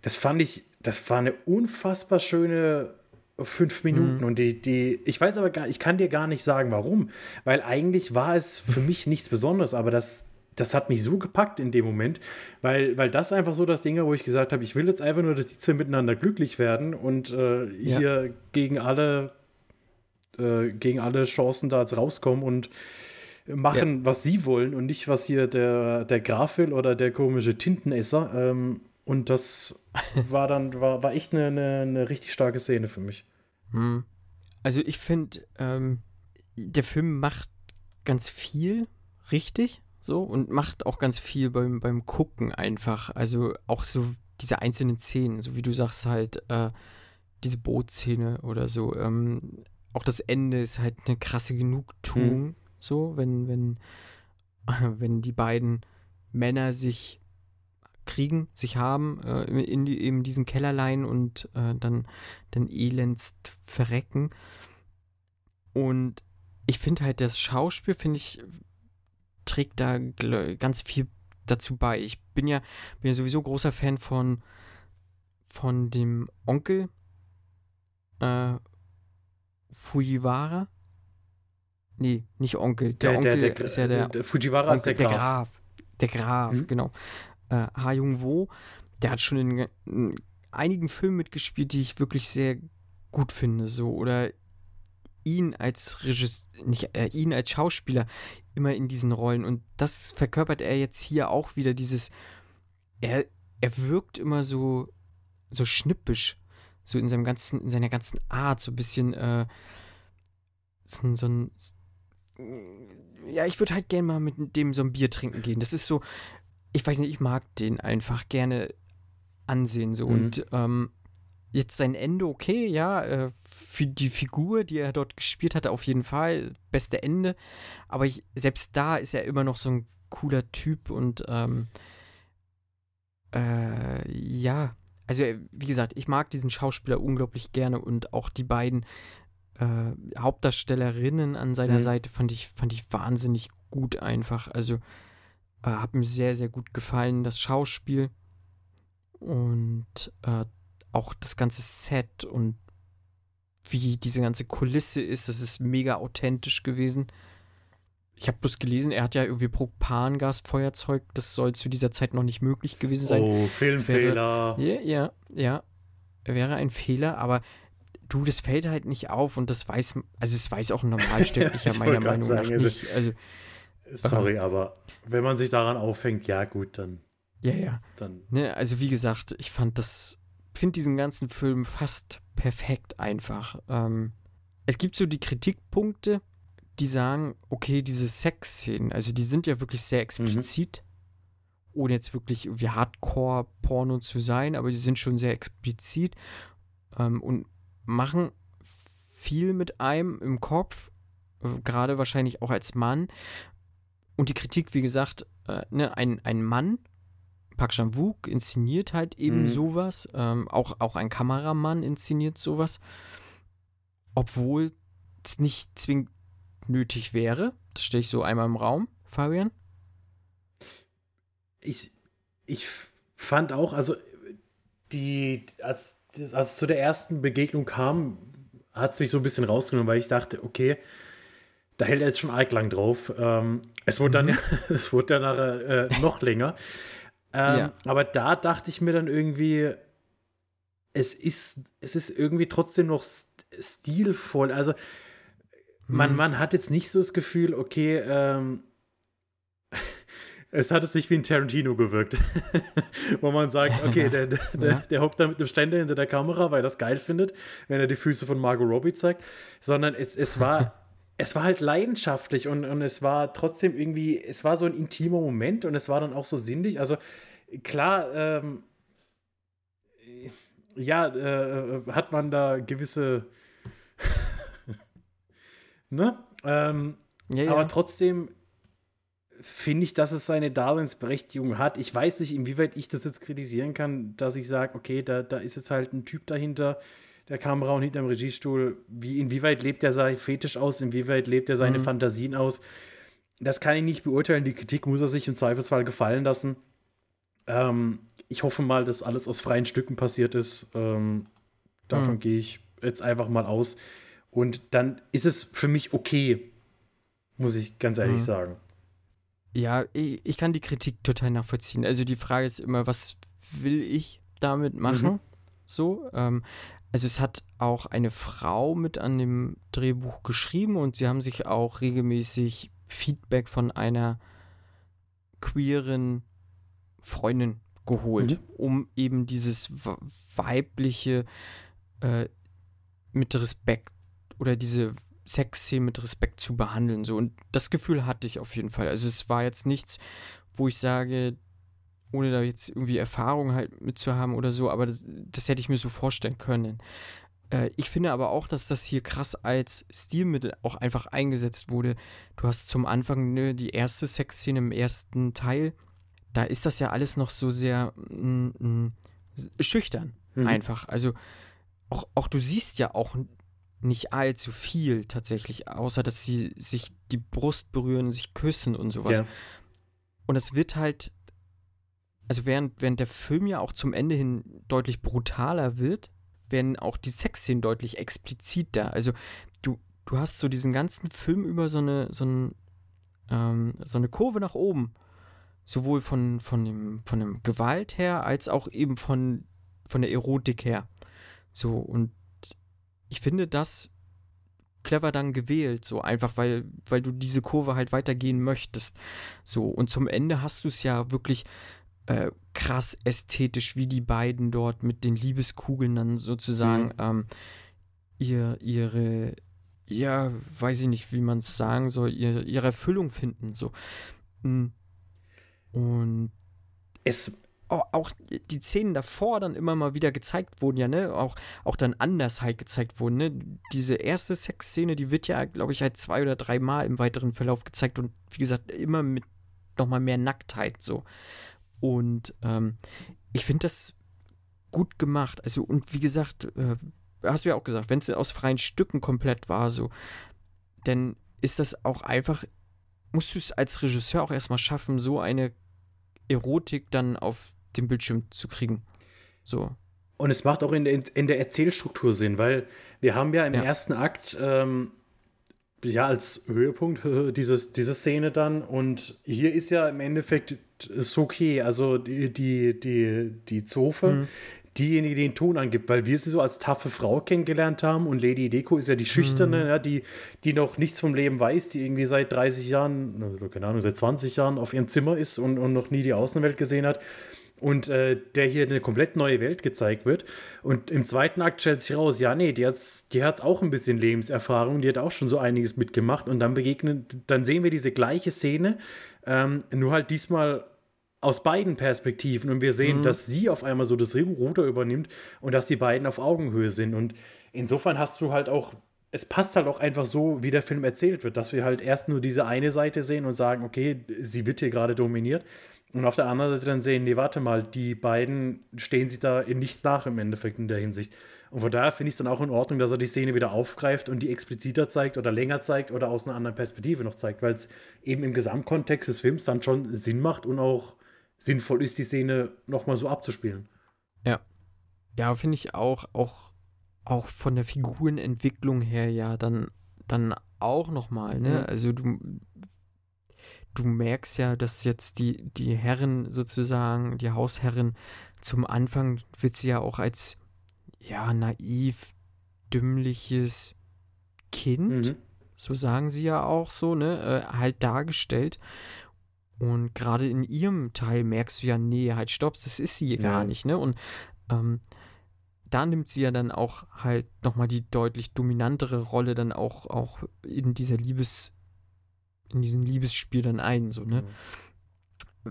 Speaker 5: Das fand ich, das war eine unfassbar schöne fünf Minuten und die, die, ich weiß aber gar, ich kann dir gar nicht sagen, warum, weil eigentlich war es für mich nichts Besonderes, aber das, das hat mich so gepackt in dem Moment, weil, weil das einfach so das Ding war, wo ich gesagt habe, ich will jetzt einfach nur, dass die zwei miteinander glücklich werden und äh,
Speaker 4: Ja.
Speaker 5: hier gegen alle äh, gegen alle Chancen da jetzt rauskommen und machen, was sie wollen und nicht, was hier der, der Graf will oder der komische Tintenesser. Ähm, und das war dann, war, war echt eine, eine, eine richtig starke Szene für mich.
Speaker 4: Hm. Also ich finde, ähm, der Film macht ganz viel richtig so und macht auch ganz viel beim, beim Gucken einfach. Also auch so diese einzelnen Szenen, so wie du sagst halt, äh, diese Bootszene oder so. Ähm, auch das Ende ist halt eine krasse Genugtuung, so, wenn, wenn, wenn die beiden Männer sich kriegen, sich haben, äh, in die, eben diesen Kellerlein und äh, dann, dann elendst verrecken. Und ich finde halt, das Schauspiel, finde ich, trägt da ganz viel dazu bei. Ich bin ja, bin ja sowieso großer Fan von, von dem Onkel äh, Fujiwara. Nee, nicht Onkel. Der, Onkel ist ja der
Speaker 5: Fujiwara ist der
Speaker 4: Onkel,
Speaker 5: Graf.
Speaker 4: Der Graf,
Speaker 5: Mhm.
Speaker 4: genau. Äh, Ha Jung Wo, der hat schon in, in einigen Filmen mitgespielt, die ich wirklich sehr gut finde, so. Oder ihn als Regisseur, nicht äh, ihn als Schauspieler immer in diesen Rollen. Und das verkörpert er jetzt hier auch wieder dieses er er wirkt immer so so schnippisch, so in seinem ganzen in seiner ganzen Art, so ein bisschen äh, so, so ein ja, ich würde halt gerne mal mit dem so ein Bier trinken gehen. Das ist so, ich weiß nicht, ich mag den einfach gerne ansehen so
Speaker 5: Mhm.
Speaker 4: und ähm, jetzt sein Ende okay, ja, äh, für die Figur, die er dort gespielt hatte, auf jeden Fall beste Ende, aber ich, selbst da ist er immer noch so ein cooler Typ und ähm, äh, ja, also äh, wie gesagt, ich mag diesen Schauspieler unglaublich gerne und auch die beiden äh, Hauptdarstellerinnen an seiner
Speaker 5: Mhm.
Speaker 4: Seite fand ich, fand ich wahnsinnig gut einfach. Also äh, hat mir sehr, sehr gut gefallen, das Schauspiel und äh, auch das ganze Set und wie diese ganze Kulisse ist, das ist mega authentisch gewesen. Ich habe bloß gelesen, er hat ja irgendwie Propangasfeuerzeug, das soll zu dieser Zeit noch nicht möglich gewesen sein.
Speaker 5: Oh, Filmfehler.
Speaker 4: Ja, ja, ja. Wäre ein Fehler, aber du, das fällt halt nicht auf und das weiß, also es weiß auch ein Normalsterblicher
Speaker 5: Ich
Speaker 4: meiner Meinung nach
Speaker 5: sagen, also-
Speaker 4: nicht. Also,
Speaker 5: Sorry, aber wenn man sich daran aufhängt, ja gut, dann,
Speaker 4: ja, ja.
Speaker 5: dann
Speaker 4: Ne, also wie gesagt, ich fand das, finde diesen ganzen Film fast perfekt einfach. Ähm, es gibt so die Kritikpunkte, die sagen, okay, diese Sexszenen, also die sind ja wirklich sehr explizit, ohne jetzt wirklich irgendwie Hardcore-Porno zu sein, aber die sind schon sehr explizit ähm, und machen viel mit einem im Kopf, äh, gerade wahrscheinlich auch als Mann. Und die Kritik, wie gesagt, äh, ne, ein, ein Mann, Park Chan-wook inszeniert halt eben
Speaker 5: Mhm.
Speaker 4: sowas. Ähm, auch, auch ein Kameramann inszeniert sowas. Obwohl es nicht zwingend nötig wäre. Das stelle ich so einmal im Raum, Fabian.
Speaker 5: ich, ich fand auch, also die, als, als es zu der ersten Begegnung kam, hat es mich so ein bisschen rausgenommen, weil ich dachte, okay, da hält er jetzt schon arg lang drauf. Ähm, es wurde mhm. dann, es wurde dann nachher äh, noch länger. Ähm, ja. Aber da dachte ich mir dann irgendwie, es ist, es ist irgendwie trotzdem noch stilvoll. Also man, mhm. man hat jetzt nicht so das Gefühl, okay, ähm, es hat es sich wie ein Tarantino gewirkt. Wo man sagt, okay, der, der, ja. der, hockt da mit einem Ständer hinter der Kamera, weil er das geil findet, wenn er die Füße von Margot Robbie zeigt. Sondern es, es war. Es war halt leidenschaftlich und, und es war trotzdem irgendwie, es war so ein intimer Moment und es war dann auch so sinnlich. Also klar, ähm, ja, äh, hat man da gewisse, ne? Ähm, ja, ja. Aber trotzdem finde ich, dass es seine Daseinsberechtigung hat. Ich weiß nicht, inwieweit ich das jetzt kritisieren kann, dass ich sage, okay, da, da ist jetzt halt ein Typ dahinter, der Kamera und hinterm Regiestuhl. Wie, inwieweit lebt er sein Fetisch aus? Inwieweit lebt er seine mhm. Fantasien aus? Das kann ich nicht beurteilen. Die Kritik muss er sich im Zweifelsfall gefallen lassen. Ähm, ich hoffe mal, dass alles aus freien Stücken passiert ist. Ähm, davon mhm. gehe ich jetzt einfach mal aus. Und dann ist es für mich okay, muss ich ganz ehrlich mhm. sagen.
Speaker 4: Ja, ich, ich, kann die Kritik total nachvollziehen. Also die Frage ist immer, was will ich damit machen? Mhm. So. Ähm, also es hat auch eine Frau mit an dem Drehbuch geschrieben und sie haben sich auch regelmäßig Feedback von einer queeren Freundin geholt, mhm. um eben dieses weibliche äh, mit Respekt oder diese Sexszene mit Respekt zu behandeln. So. Und das Gefühl hatte ich auf jeden Fall. Also es war jetzt nichts, wo ich sage, ohne da jetzt irgendwie Erfahrung halt mitzuhaben oder so, aber das, das hätte ich mir so vorstellen können. Äh, ich finde aber auch, dass das hier krass als Stilmittel auch einfach eingesetzt wurde. Du hast zum Anfang ne, die erste Sexszene im ersten Teil. Da ist das ja alles noch so sehr mm, mm, schüchtern. Mhm. Einfach. Also auch, auch du siehst ja auch nicht allzu viel tatsächlich, außer dass sie sich die Brust berühren, sich küssen und sowas. Ja. Und es wird halt, also während, während der Film ja auch zum Ende hin deutlich brutaler wird, werden auch die Sexszenen deutlich expliziter. Also du, du hast so diesen ganzen Film über so eine, so, ein, ähm, so eine Kurve nach oben. Sowohl von, von, dem, von dem Gewalt her, als auch eben von, von der Erotik her. So, und ich finde das clever dann gewählt, so einfach, weil, weil du diese Kurve halt weitergehen möchtest. So, und zum Ende hast du es ja wirklich äh, krass ästhetisch, wie die beiden dort mit den Liebeskugeln dann sozusagen mhm. ähm, ihr, ihre, ja, weiß ich nicht, wie man es sagen soll, ihre, ihre Erfüllung finden. So. Hm. Und es, auch die Szenen davor dann immer mal wieder gezeigt wurden, ja, ne, auch, auch dann anders halt gezeigt wurden, ne. Diese erste Sexszene, die wird ja, glaube ich, halt zwei oder drei Mal im weiteren Verlauf gezeigt und wie gesagt, immer mit nochmal mehr Nacktheit so. Und ähm, ich finde das gut gemacht. Also, und wie gesagt, äh, hast du ja auch gesagt, wenn es aus freien Stücken komplett war, so, dann ist das auch einfach, musst du es als Regisseur auch erstmal schaffen, so eine Erotik dann auf den Bildschirm zu kriegen. So.
Speaker 5: Und es macht auch in der, in der Erzählstruktur Sinn, weil wir haben ja im ja. ersten Akt ähm, ja als Höhepunkt dieses, diese Szene dann und hier ist ja im Endeffekt okay, also die, die, die, die Zofe, mhm. diejenige, die den Ton angibt, weil wir sie so als taffe Frau kennengelernt haben und Lady Deko ist ja die Schüchterne, mhm. ja, die, die noch nichts vom Leben weiß, die irgendwie seit 30 Jahren, keine Ahnung, seit 20 Jahren auf ihrem Zimmer ist und, und noch nie die Außenwelt gesehen hat und äh, der hier eine komplett neue Welt gezeigt wird. Und im zweiten Akt stellt sich raus, ja, nee, die, hat's, die hat auch ein bisschen Lebenserfahrung, die hat auch schon so einiges mitgemacht. Und dann begegnen, dann sehen wir diese gleiche Szene, ähm, nur halt diesmal aus beiden Perspektiven. Und wir sehen, mhm. dass sie auf einmal so das Ruder übernimmt und dass die beiden auf Augenhöhe sind. Und insofern hast du halt auch es passt halt auch einfach so, wie der Film erzählt wird, dass wir halt erst nur diese eine Seite sehen und sagen, okay, sie wird hier gerade dominiert. Und auf der anderen Seite dann sehen, nee, warte mal, die beiden stehen sich da in nichts nach im Endeffekt in der Hinsicht. Und von daher finde ich es dann auch in Ordnung, dass er die Szene wieder aufgreift und die expliziter zeigt oder länger zeigt oder aus einer anderen Perspektive noch zeigt, weil es eben im Gesamtkontext des Films dann schon Sinn macht und auch sinnvoll ist, die Szene nochmal so abzuspielen.
Speaker 4: Ja. Ja, finde ich auch, auch, auch von der Figurenentwicklung her ja dann, dann auch nochmal, ne?
Speaker 5: Mhm.
Speaker 4: Also du, du merkst ja, dass jetzt die, die Herren sozusagen, die Hausherrin, zum Anfang wird sie ja auch als, ja, naiv, dümmliches Kind,
Speaker 5: Mhm.
Speaker 4: so sagen sie ja auch so, ne, äh, halt dargestellt. Und gerade in ihrem Teil merkst du ja, nee, halt stopp, das ist sie gar
Speaker 5: Ja.
Speaker 4: nicht, ne? Und ähm, da nimmt sie ja dann auch halt nochmal die deutlich dominantere Rolle dann auch, auch in dieser Liebes, in diesem Liebesspiel dann ein, so, ne?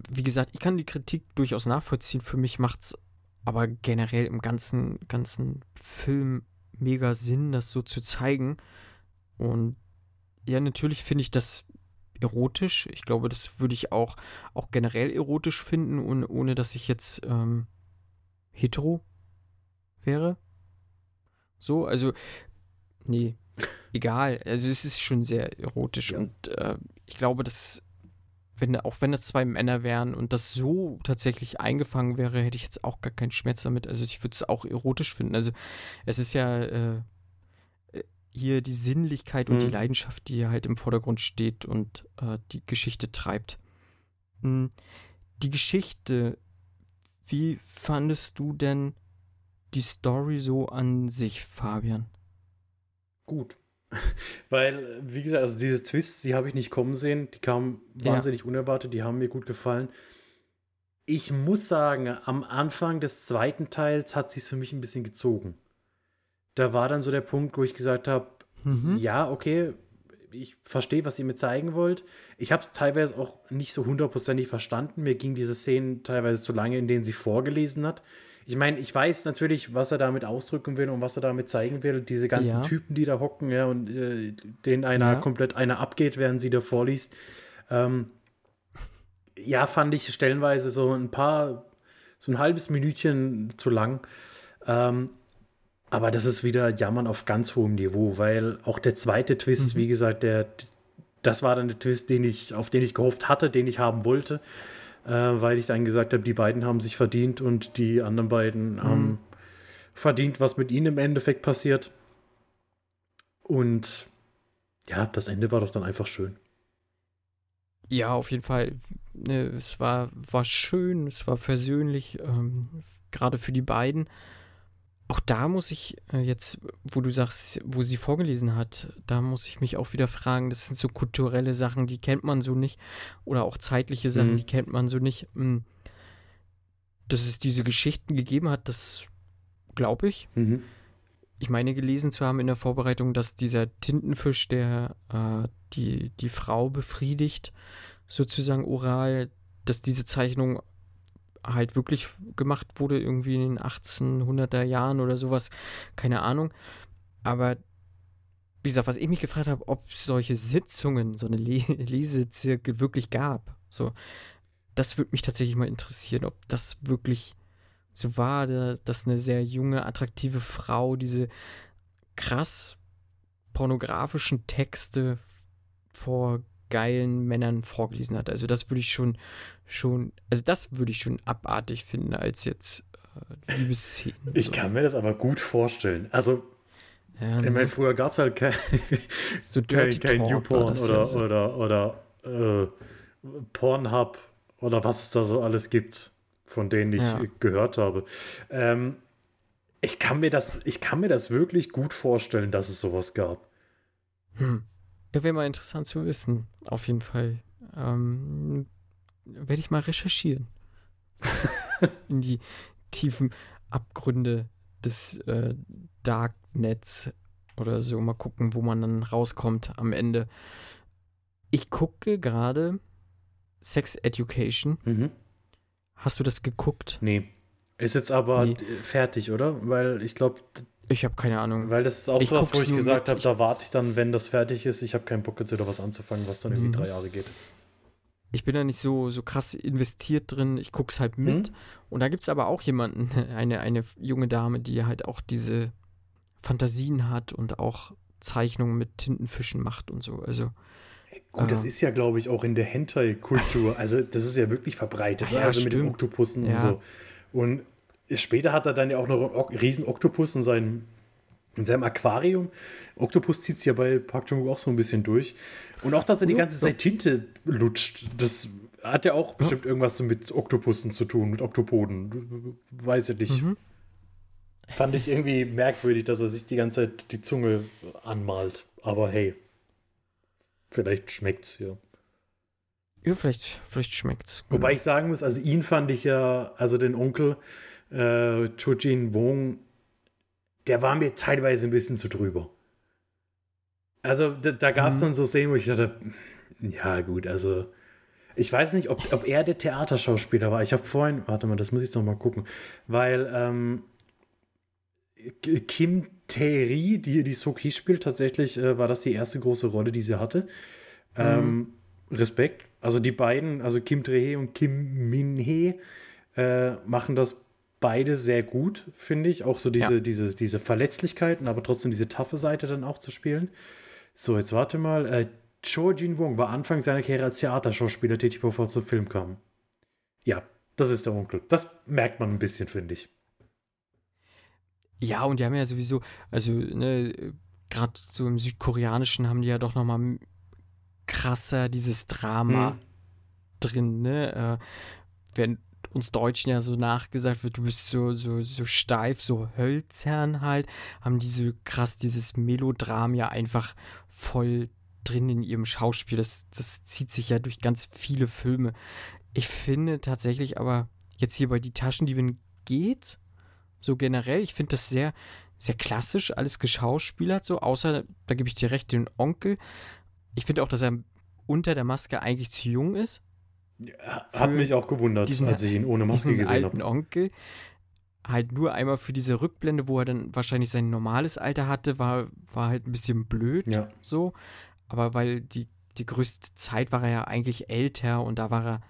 Speaker 4: Wie gesagt, ich kann die Kritik durchaus nachvollziehen. Für mich macht's aber generell im ganzen, ganzen Film mega Sinn, das so zu zeigen. Und ja, natürlich finde ich das erotisch. Ich glaube, das würde ich auch, auch generell erotisch finden, ohne, ohne dass ich jetzt ähm, hetero wäre. So, also, nee, egal. Also es ist schon sehr erotisch
Speaker 5: Ja.
Speaker 4: und äh, ich glaube, dass wenn, auch wenn das zwei Männer wären und das so tatsächlich eingefangen wäre, hätte ich jetzt auch gar keinen Schmerz damit. Also ich würde es auch erotisch finden. Also es ist ja äh, äh, hier die Sinnlichkeit und die
Speaker 5: Mhm.
Speaker 4: Leidenschaft, die halt im Vordergrund steht und äh, die Geschichte treibt. Mm, Die Geschichte, wie fandest du denn die Story so an sich, Fabian?
Speaker 5: Gut. Weil, wie gesagt, also diese Twists, die habe ich nicht kommen sehen. Die kamen
Speaker 4: Ja.
Speaker 5: wahnsinnig unerwartet, die haben mir gut gefallen. Ich muss sagen, am Anfang des zweiten Teils hat sich für mich ein bisschen gezogen. Da war dann so der Punkt, wo ich gesagt habe,
Speaker 4: Mhm.
Speaker 5: ja, okay, ich verstehe, was ihr mir zeigen wollt. Ich habe es teilweise auch nicht so hundertprozentig verstanden. Mir ging diese Szenen teilweise zu lange, in denen sie vorgelesen hat. Ich meine, ich weiß natürlich, was er damit ausdrücken will und was er damit zeigen will. Diese ganzen
Speaker 4: Ja.
Speaker 5: Typen, die da hocken, ja, und äh, denen einer
Speaker 4: Ja.
Speaker 5: komplett einer abgeht, während sie da vorliest. Ähm, ja, fand ich stellenweise so ein paar, so ein halbes Minütchen zu lang. Ähm, aber das ist wieder Jammern auf ganz hohem Niveau, weil auch der zweite Twist, wie gesagt, der, das war dann der Twist, den ich, auf den ich gehofft hatte, den ich haben wollte, äh, weil ich dann gesagt habe, die beiden haben sich verdient und die anderen beiden haben verdient, was mit ihnen im Endeffekt passiert. Und ja, das Ende war doch dann einfach schön.
Speaker 4: Ja, auf jeden Fall. Ne, es war, war schön, es war versöhnlich, ähm, gerade für die beiden. Auch da muss ich äh, jetzt, wo du sagst, wo sie vorgelesen hat, da muss ich mich auch wieder fragen, das sind so kulturelle Sachen, die kennt man so nicht. Oder auch zeitliche Sachen,
Speaker 5: Mhm.
Speaker 4: die kennt man so nicht. Hm. Dass es diese Geschichten gegeben hat, das glaube ich.
Speaker 5: Mhm.
Speaker 4: ich meine gelesen zu haben in der Vorbereitung, dass dieser Tintenfisch, der äh, die, die Frau befriedigt, sozusagen oral, dass diese Zeichnung halt wirklich gemacht wurde, irgendwie in den 1800er Jahren oder sowas, keine Ahnung. Aber wie gesagt, was ich mich gefragt habe, ob solche Sitzungen, so eine Le Lesezirkel wirklich gab, so, das würde mich tatsächlich mal interessieren, ob das wirklich so war, da- dass eine sehr junge, attraktive Frau diese krass pornografischen Texte vor geilen Männern vorgelesen hat. Also das würde ich schon, schon, also das würde ich schon abartig finden als jetzt äh, Liebesszenen.
Speaker 5: Ich
Speaker 4: so.
Speaker 5: kann mir das aber gut vorstellen. Also,
Speaker 4: ja,
Speaker 5: ich meine, früher gab es halt kein,
Speaker 4: so
Speaker 5: kein, kein Newporn oder,
Speaker 4: ja so.
Speaker 5: oder, oder äh, Pornhub oder was es da so alles gibt, von denen ich
Speaker 4: Ja.
Speaker 5: gehört habe. Ähm, ich, kann mir das, ich kann mir das wirklich gut vorstellen, dass es sowas gab.
Speaker 4: Hm. Ja, wäre mal interessant zu wissen, auf jeden Fall. Ähm, Werde ich mal recherchieren. In die tiefen Abgründe des äh, Darknets oder so. Mal gucken, wo man dann rauskommt am Ende. Ich gucke gerade Sex Education.
Speaker 5: Mhm.
Speaker 4: Hast du das geguckt?
Speaker 5: Nee. Ist jetzt aber
Speaker 4: Nee.
Speaker 5: fertig, oder? Weil ich glaube,
Speaker 4: Ich habe keine Ahnung.
Speaker 5: weil das ist auch
Speaker 4: Ich
Speaker 5: sowas, wo ich gesagt habe, da warte ich dann, wenn das fertig ist. Ich habe keinen Bock jetzt wieder was anzufangen, was dann irgendwie
Speaker 4: Mhm.
Speaker 5: drei Jahre geht.
Speaker 4: ich bin da nicht so, so krass investiert drin. Ich guck's halt mit.
Speaker 5: Hm?
Speaker 4: Und da gibt's aber auch jemanden, eine, eine junge Dame, die halt auch diese Fantasien hat und auch Zeichnungen mit Tintenfischen macht und so. Also,
Speaker 5: Gut, das
Speaker 4: Ah.
Speaker 5: ist ja, glaube ich, auch in der Hentai-Kultur. Also, das ist ja wirklich verbreitet.
Speaker 4: Ah ja,
Speaker 5: also mit den
Speaker 4: stimmt.
Speaker 5: Oktopussen
Speaker 4: Ja.
Speaker 5: und so. Und später hat er dann ja auch noch einen riesen Oktopus in seinem, in seinem Aquarium. Oktopus zieht es ja bei Park Jong auch so ein bisschen durch. Und auch, dass er die ganze Zeit Tinte lutscht, das hat ja auch bestimmt irgendwas mit Oktopussen zu tun, mit Oktopoden. Weiß ich nicht. Mhm. Fand ich irgendwie merkwürdig, dass er sich die ganze Zeit die Zunge anmalt. Aber hey, vielleicht schmeckt's ja.
Speaker 4: Ja, vielleicht, vielleicht schmeckt's.
Speaker 5: Wobei ich sagen muss, also ihn fand ich ja, also den Onkel äh, Chojin Wong, der war mir teilweise ein bisschen zu drüber. Also da, da gab es mhm. dann so Szenen, wo ich dachte, ja gut, also ich weiß nicht, ob, ob er der Theaterschauspieler war. Ich habe vorhin, warte mal, das muss ich noch mal gucken, weil ähm, Kim Tae-ri, die die Soki spielt, tatsächlich äh, war das die erste große Rolle, die sie hatte. Ähm, mhm. Respekt. Also die beiden, also Kim Tae-hee und Kim Min-hee, äh, machen das beide sehr gut, finde ich. Auch so diese, ja. diese, diese Verletzlichkeiten, aber trotzdem diese taffe Seite dann auch zu spielen. So, jetzt warte mal. Äh, Cho Jin Wong war Anfang seiner Karriere als Theaterschauspieler tätig, bevor er zum Film kam. Ja, das ist der Onkel. Das merkt man ein bisschen, finde ich.
Speaker 4: Ja, und die haben ja sowieso, also, ne, gerade so im Südkoreanischen haben die ja doch nochmal krasser dieses Drama hm. drin, ne? Äh, wenn uns Deutschen ja so nachgesagt wird, du bist so, so, so steif, so hölzern halt, haben diese krass dieses Melodram ja einfach voll drin in ihrem Schauspiel. Das, das zieht sich ja durch ganz viele Filme. Ich finde tatsächlich aber jetzt hier bei Die Taschendieben geht so generell. Ich finde das sehr, sehr klassisch, alles geschauspielert so, außer, da gebe ich dir recht, den Onkel. Ich finde auch, dass er unter der Maske eigentlich zu jung ist.
Speaker 5: Ja, hat mich auch gewundert, diesen, als ich ihn ohne Maske gesehen habe.
Speaker 4: Onkel. Halt nur einmal für diese Rückblende, wo er dann wahrscheinlich sein normales Alter hatte, war, war halt ein bisschen blöd. Ja. So. Aber weil die, die größte Zeit war er ja eigentlich älter und da war er,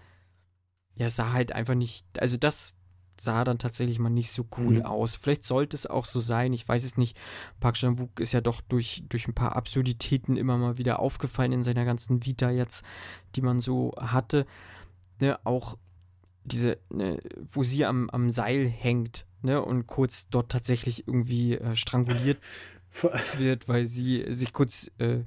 Speaker 4: ja, sah halt einfach nicht, also das sah dann tatsächlich mal nicht so cool mhm. aus. Vielleicht sollte es auch so sein, ich weiß es nicht. Park Chan-wook ist ja doch durch, durch ein paar Absurditäten immer mal wieder aufgefallen in seiner ganzen Vita jetzt, die man so hatte. Ne, auch diese, ne, wo sie am, am Seil hängt, ne, und kurz dort tatsächlich irgendwie äh, stranguliert wird, weil sie sich kurz äh,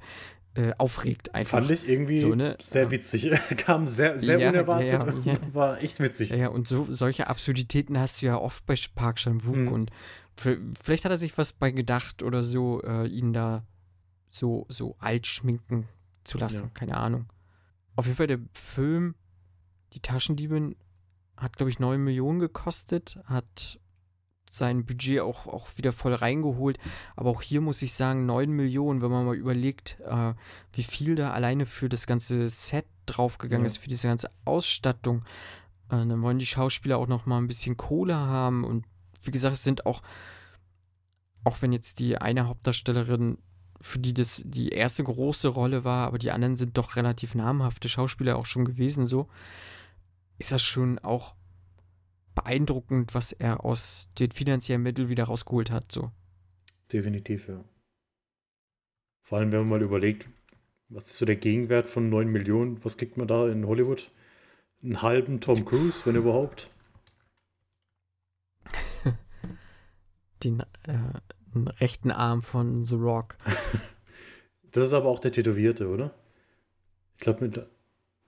Speaker 4: äh, aufregt einfach.
Speaker 5: Fand ich irgendwie so, ne? sehr witzig. Kam sehr, sehr ja, unerwartet. Ja, ja, war echt witzig.
Speaker 4: Ja, und so solche Absurditäten hast du ja oft bei Park Chan-wook mhm. und vielleicht hat er sich was bei gedacht oder so, äh, ihn da so, so alt schminken zu lassen. Keine Ahnung. Auf jeden Fall der Film Die Taschendiebin hat, glaube ich, 9 Millionen gekostet, hat sein Budget auch, auch wieder voll reingeholt. Aber auch hier muss ich sagen, 9 Millionen, wenn man mal überlegt, äh, wie viel da alleine für das ganze Set draufgegangen ja. ist, für diese ganze Ausstattung. Äh, dann wollen die Schauspieler auch noch mal ein bisschen Kohle haben. Und wie gesagt, es sind auch, auch wenn jetzt die eine Hauptdarstellerin für die das die erste große Rolle war, aber die anderen sind doch relativ namhafte Schauspieler auch schon gewesen, so ist das schon auch beeindruckend, was er aus den finanziellen Mitteln wieder rausgeholt hat. So.
Speaker 5: Definitiv, ja. Vor allem, wenn man mal überlegt, was ist so der Gegenwert von 9 Millionen? Was kriegt man da in Hollywood? Einen halben Tom Cruise, wenn überhaupt?
Speaker 4: Den äh, rechten Arm von The Rock.
Speaker 5: das ist aber auch der Tätowierte, oder? Ich glaube mit.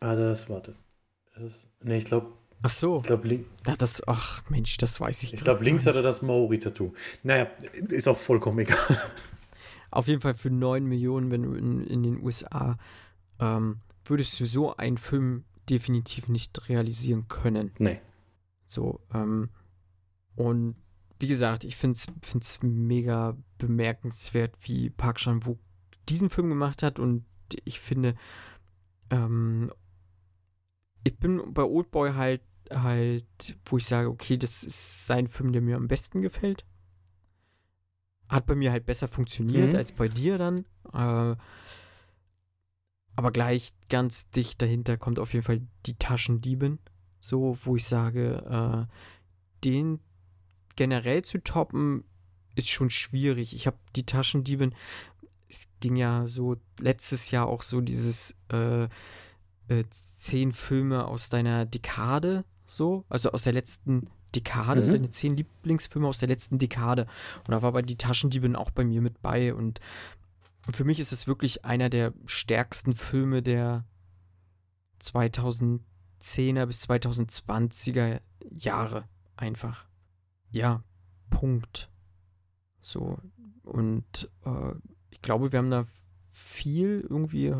Speaker 5: Ah, das, warte. Das, nee, ich glaube,
Speaker 4: Ach so.
Speaker 5: Ich glaube, link.
Speaker 4: Ja, das, ach Mensch, das weiß ich.
Speaker 5: Ich glaube, links hat er das Maori-Tattoo. Naja, ist auch vollkommen egal.
Speaker 4: Auf jeden Fall für 9 Millionen, wenn du in, in den USA ähm, würdest du so einen Film definitiv nicht realisieren können.
Speaker 5: Nee.
Speaker 4: So, ähm, und wie gesagt, ich finde es mega bemerkenswert, wie Park Chan-wook diesen Film gemacht hat und ich finde, ähm, ich bin bei Oldboy halt halt, wo ich sage, okay, das ist sein Film, der mir am besten gefällt. Hat bei mir halt besser funktioniert mhm. als bei dir dann. Äh, aber gleich ganz dicht dahinter kommt auf jeden Fall die Taschendieben. So, wo ich sage, äh, den generell zu toppen, ist schon schwierig. Ich habe die Taschendieben, es ging ja so letztes Jahr auch so dieses äh, äh, zehn Filme aus deiner Dekade so, also aus der letzten Dekade,
Speaker 5: Mhm.
Speaker 4: deine zehn Lieblingsfilme aus der letzten Dekade. Und da war bei Die Taschendiebin auch bei mir mit bei. Und für mich ist es wirklich einer der stärksten Filme der 2010er bis 2020er Jahre. Einfach. Ja, Punkt. So. Und äh, ich glaube, wir haben da viel irgendwie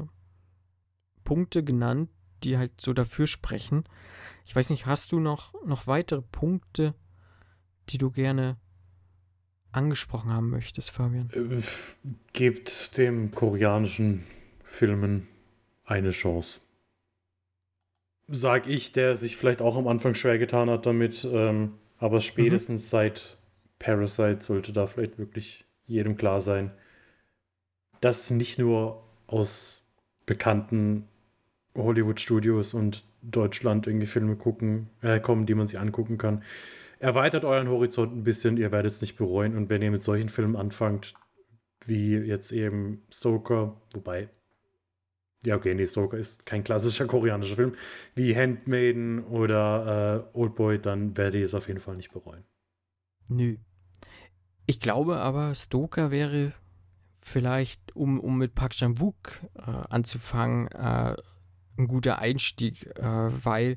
Speaker 4: Punkte genannt, die halt so dafür sprechen. Ich weiß nicht, hast du noch, noch weitere Punkte, die du gerne angesprochen haben möchtest, Fabian?
Speaker 5: Äh, Gebt dem koreanischen Filmen eine Chance. Sag ich, der sich vielleicht auch am Anfang schwer getan hat damit, ähm, aber spätestens seit Parasite sollte da vielleicht wirklich jedem klar sein, dass nicht nur aus bekannten Hollywood-Studios und Deutschland irgendwie Filme gucken, äh, kommen, die man sich angucken kann. Erweitert euren Horizont ein bisschen, ihr werdet es nicht bereuen. Und wenn ihr mit solchen Filmen anfangt, wie jetzt eben Stoker, wobei, ja, okay, nee, Stoker ist kein klassischer koreanischer Film, wie Handmaiden oder äh, Oldboy, dann werdet ihr es auf jeden Fall nicht bereuen.
Speaker 4: Nö. Ich glaube aber, Stoker wäre vielleicht, um, um mit Park Chan-wook äh, anzufangen, äh, ein guter Einstieg, äh, weil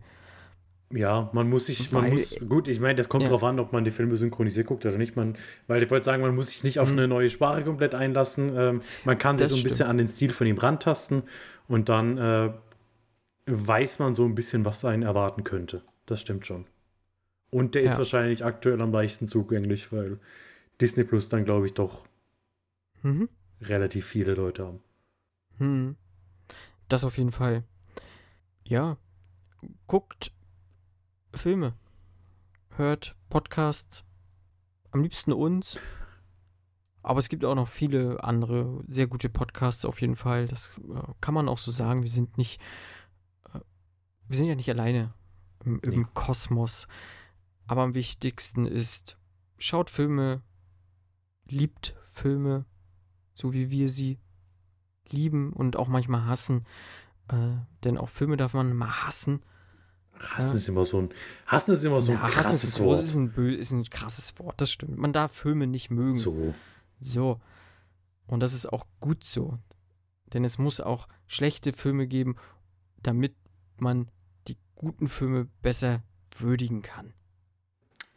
Speaker 5: Ja, man muss sich, man
Speaker 4: Weil-
Speaker 5: muss, gut, ich meine, das kommt
Speaker 4: Ja.
Speaker 5: drauf an, ob man die Filme synchronisiert guckt oder nicht. Man, weil ich wollte sagen, man muss sich nicht auf
Speaker 4: Mhm.
Speaker 5: eine neue Sprache komplett einlassen. Ähm, man kann sich
Speaker 4: Das
Speaker 5: so ein bisschen
Speaker 4: stimmt.
Speaker 5: an den Stil von ihm rantasten und dann äh, weiß man so ein bisschen, was einen erwarten könnte. Das stimmt schon. Und der ist
Speaker 4: Ja.
Speaker 5: wahrscheinlich aktuell am leichtesten zugänglich, weil Disney Plus dann, glaube ich, doch
Speaker 4: mhm.
Speaker 5: relativ viele Leute haben.
Speaker 4: Hm. Das auf jeden Fall. Ja. Guckt Filme. Hört Podcasts. Am liebsten uns. Aber es gibt auch noch viele andere sehr gute Podcasts auf jeden Fall. Das äh, kann man auch so sagen. Wir sind nicht. Äh, wir sind ja nicht alleine im, im
Speaker 5: Nee.
Speaker 4: Kosmos. Aber am wichtigsten ist, schaut Filme, liebt Filme, so wie wir sie lieben und auch manchmal hassen. Äh, denn auch Filme darf man mal hassen.
Speaker 5: Hassen
Speaker 4: Ja.
Speaker 5: ist immer so ein, Hassen ist immer so ein
Speaker 4: Ja, hassen
Speaker 5: krasses
Speaker 4: ist,
Speaker 5: Wort.
Speaker 4: ist, ein, ist ein krasses Wort, das stimmt. Man darf Filme nicht mögen.
Speaker 5: So.
Speaker 4: So. Und das ist auch gut so. Denn es muss auch schlechte Filme geben, damit man die guten Filme besser würdigen kann.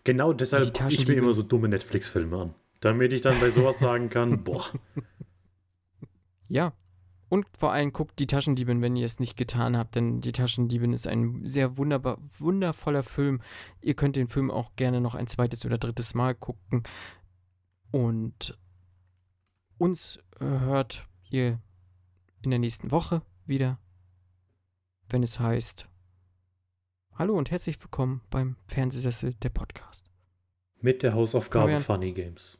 Speaker 5: Genau deshalb gucke ich mir immer so dumme Netflix-Filme an. Damit ich dann bei sowas sagen kann, boah,
Speaker 4: Ja. Und vor allem guckt die Taschendiebin, wenn ihr es nicht getan habt, denn die Taschendiebin ist ein sehr wunderbar, wundervoller Film. Ihr könnt den Film auch gerne noch ein zweites oder drittes Mal gucken. Und uns äh, hört ihr in der nächsten Woche wieder, wenn es heißt Hallo und herzlich willkommen beim Fernsehsessel der Podcast.
Speaker 5: mit der Hausaufgabe. Funny Games.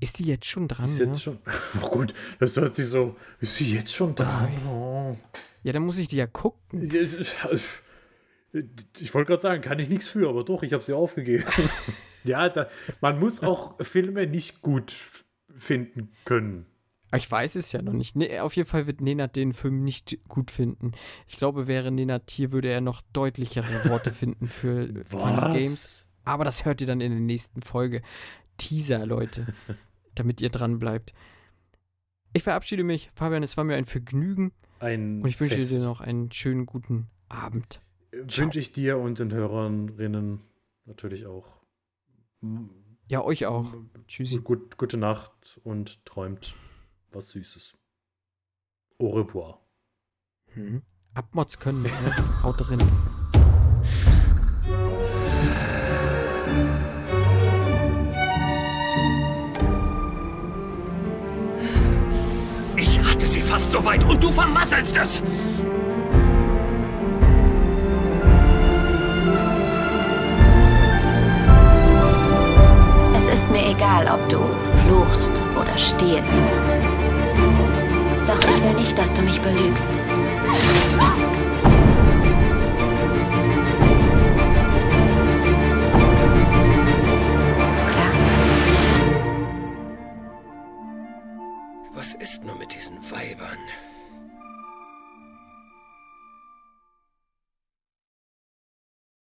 Speaker 4: Ist die jetzt schon dran?
Speaker 5: Ist jetzt schon. Oh gut, das hört sich so. Ist sie jetzt schon da? Oh.
Speaker 4: Ja, dann muss ich die ja gucken.
Speaker 5: Ich wollte gerade sagen, kann ich nichts für, aber doch, ich habe sie aufgegeben. ja, da, man muss auch Filme nicht gut finden können.
Speaker 4: Ich weiß es ja noch nicht. Nee, auf jeden Fall wird Nenad den Film nicht gut finden. Ich glaube, wäre Nenad hier, würde er noch deutlichere Worte finden für Funny Games. Aber das hört ihr dann in der nächsten Folge. Teaser, Leute. Damit ihr dran bleibt. Ich verabschiede mich. Fabian, es war mir ein Vergnügen.
Speaker 5: Ein
Speaker 4: Und ich wünsche
Speaker 5: Fest.
Speaker 4: dir noch einen schönen guten Abend.
Speaker 5: Wünsche ich dir und den Hörerinnen natürlich auch.
Speaker 4: Ja, euch auch. Tschüssi.
Speaker 5: Gut, gute Nacht und träumt was Süßes. Au revoir.
Speaker 4: Hm. Abmods können, ne? Haut drin.
Speaker 3: Fast so weit und du vermasselst es!
Speaker 2: Es ist mir egal, ob du fluchst oder stiehlst. Doch ich will nicht, dass du mich belügst.
Speaker 3: Was ist nur mit diesen Weibern?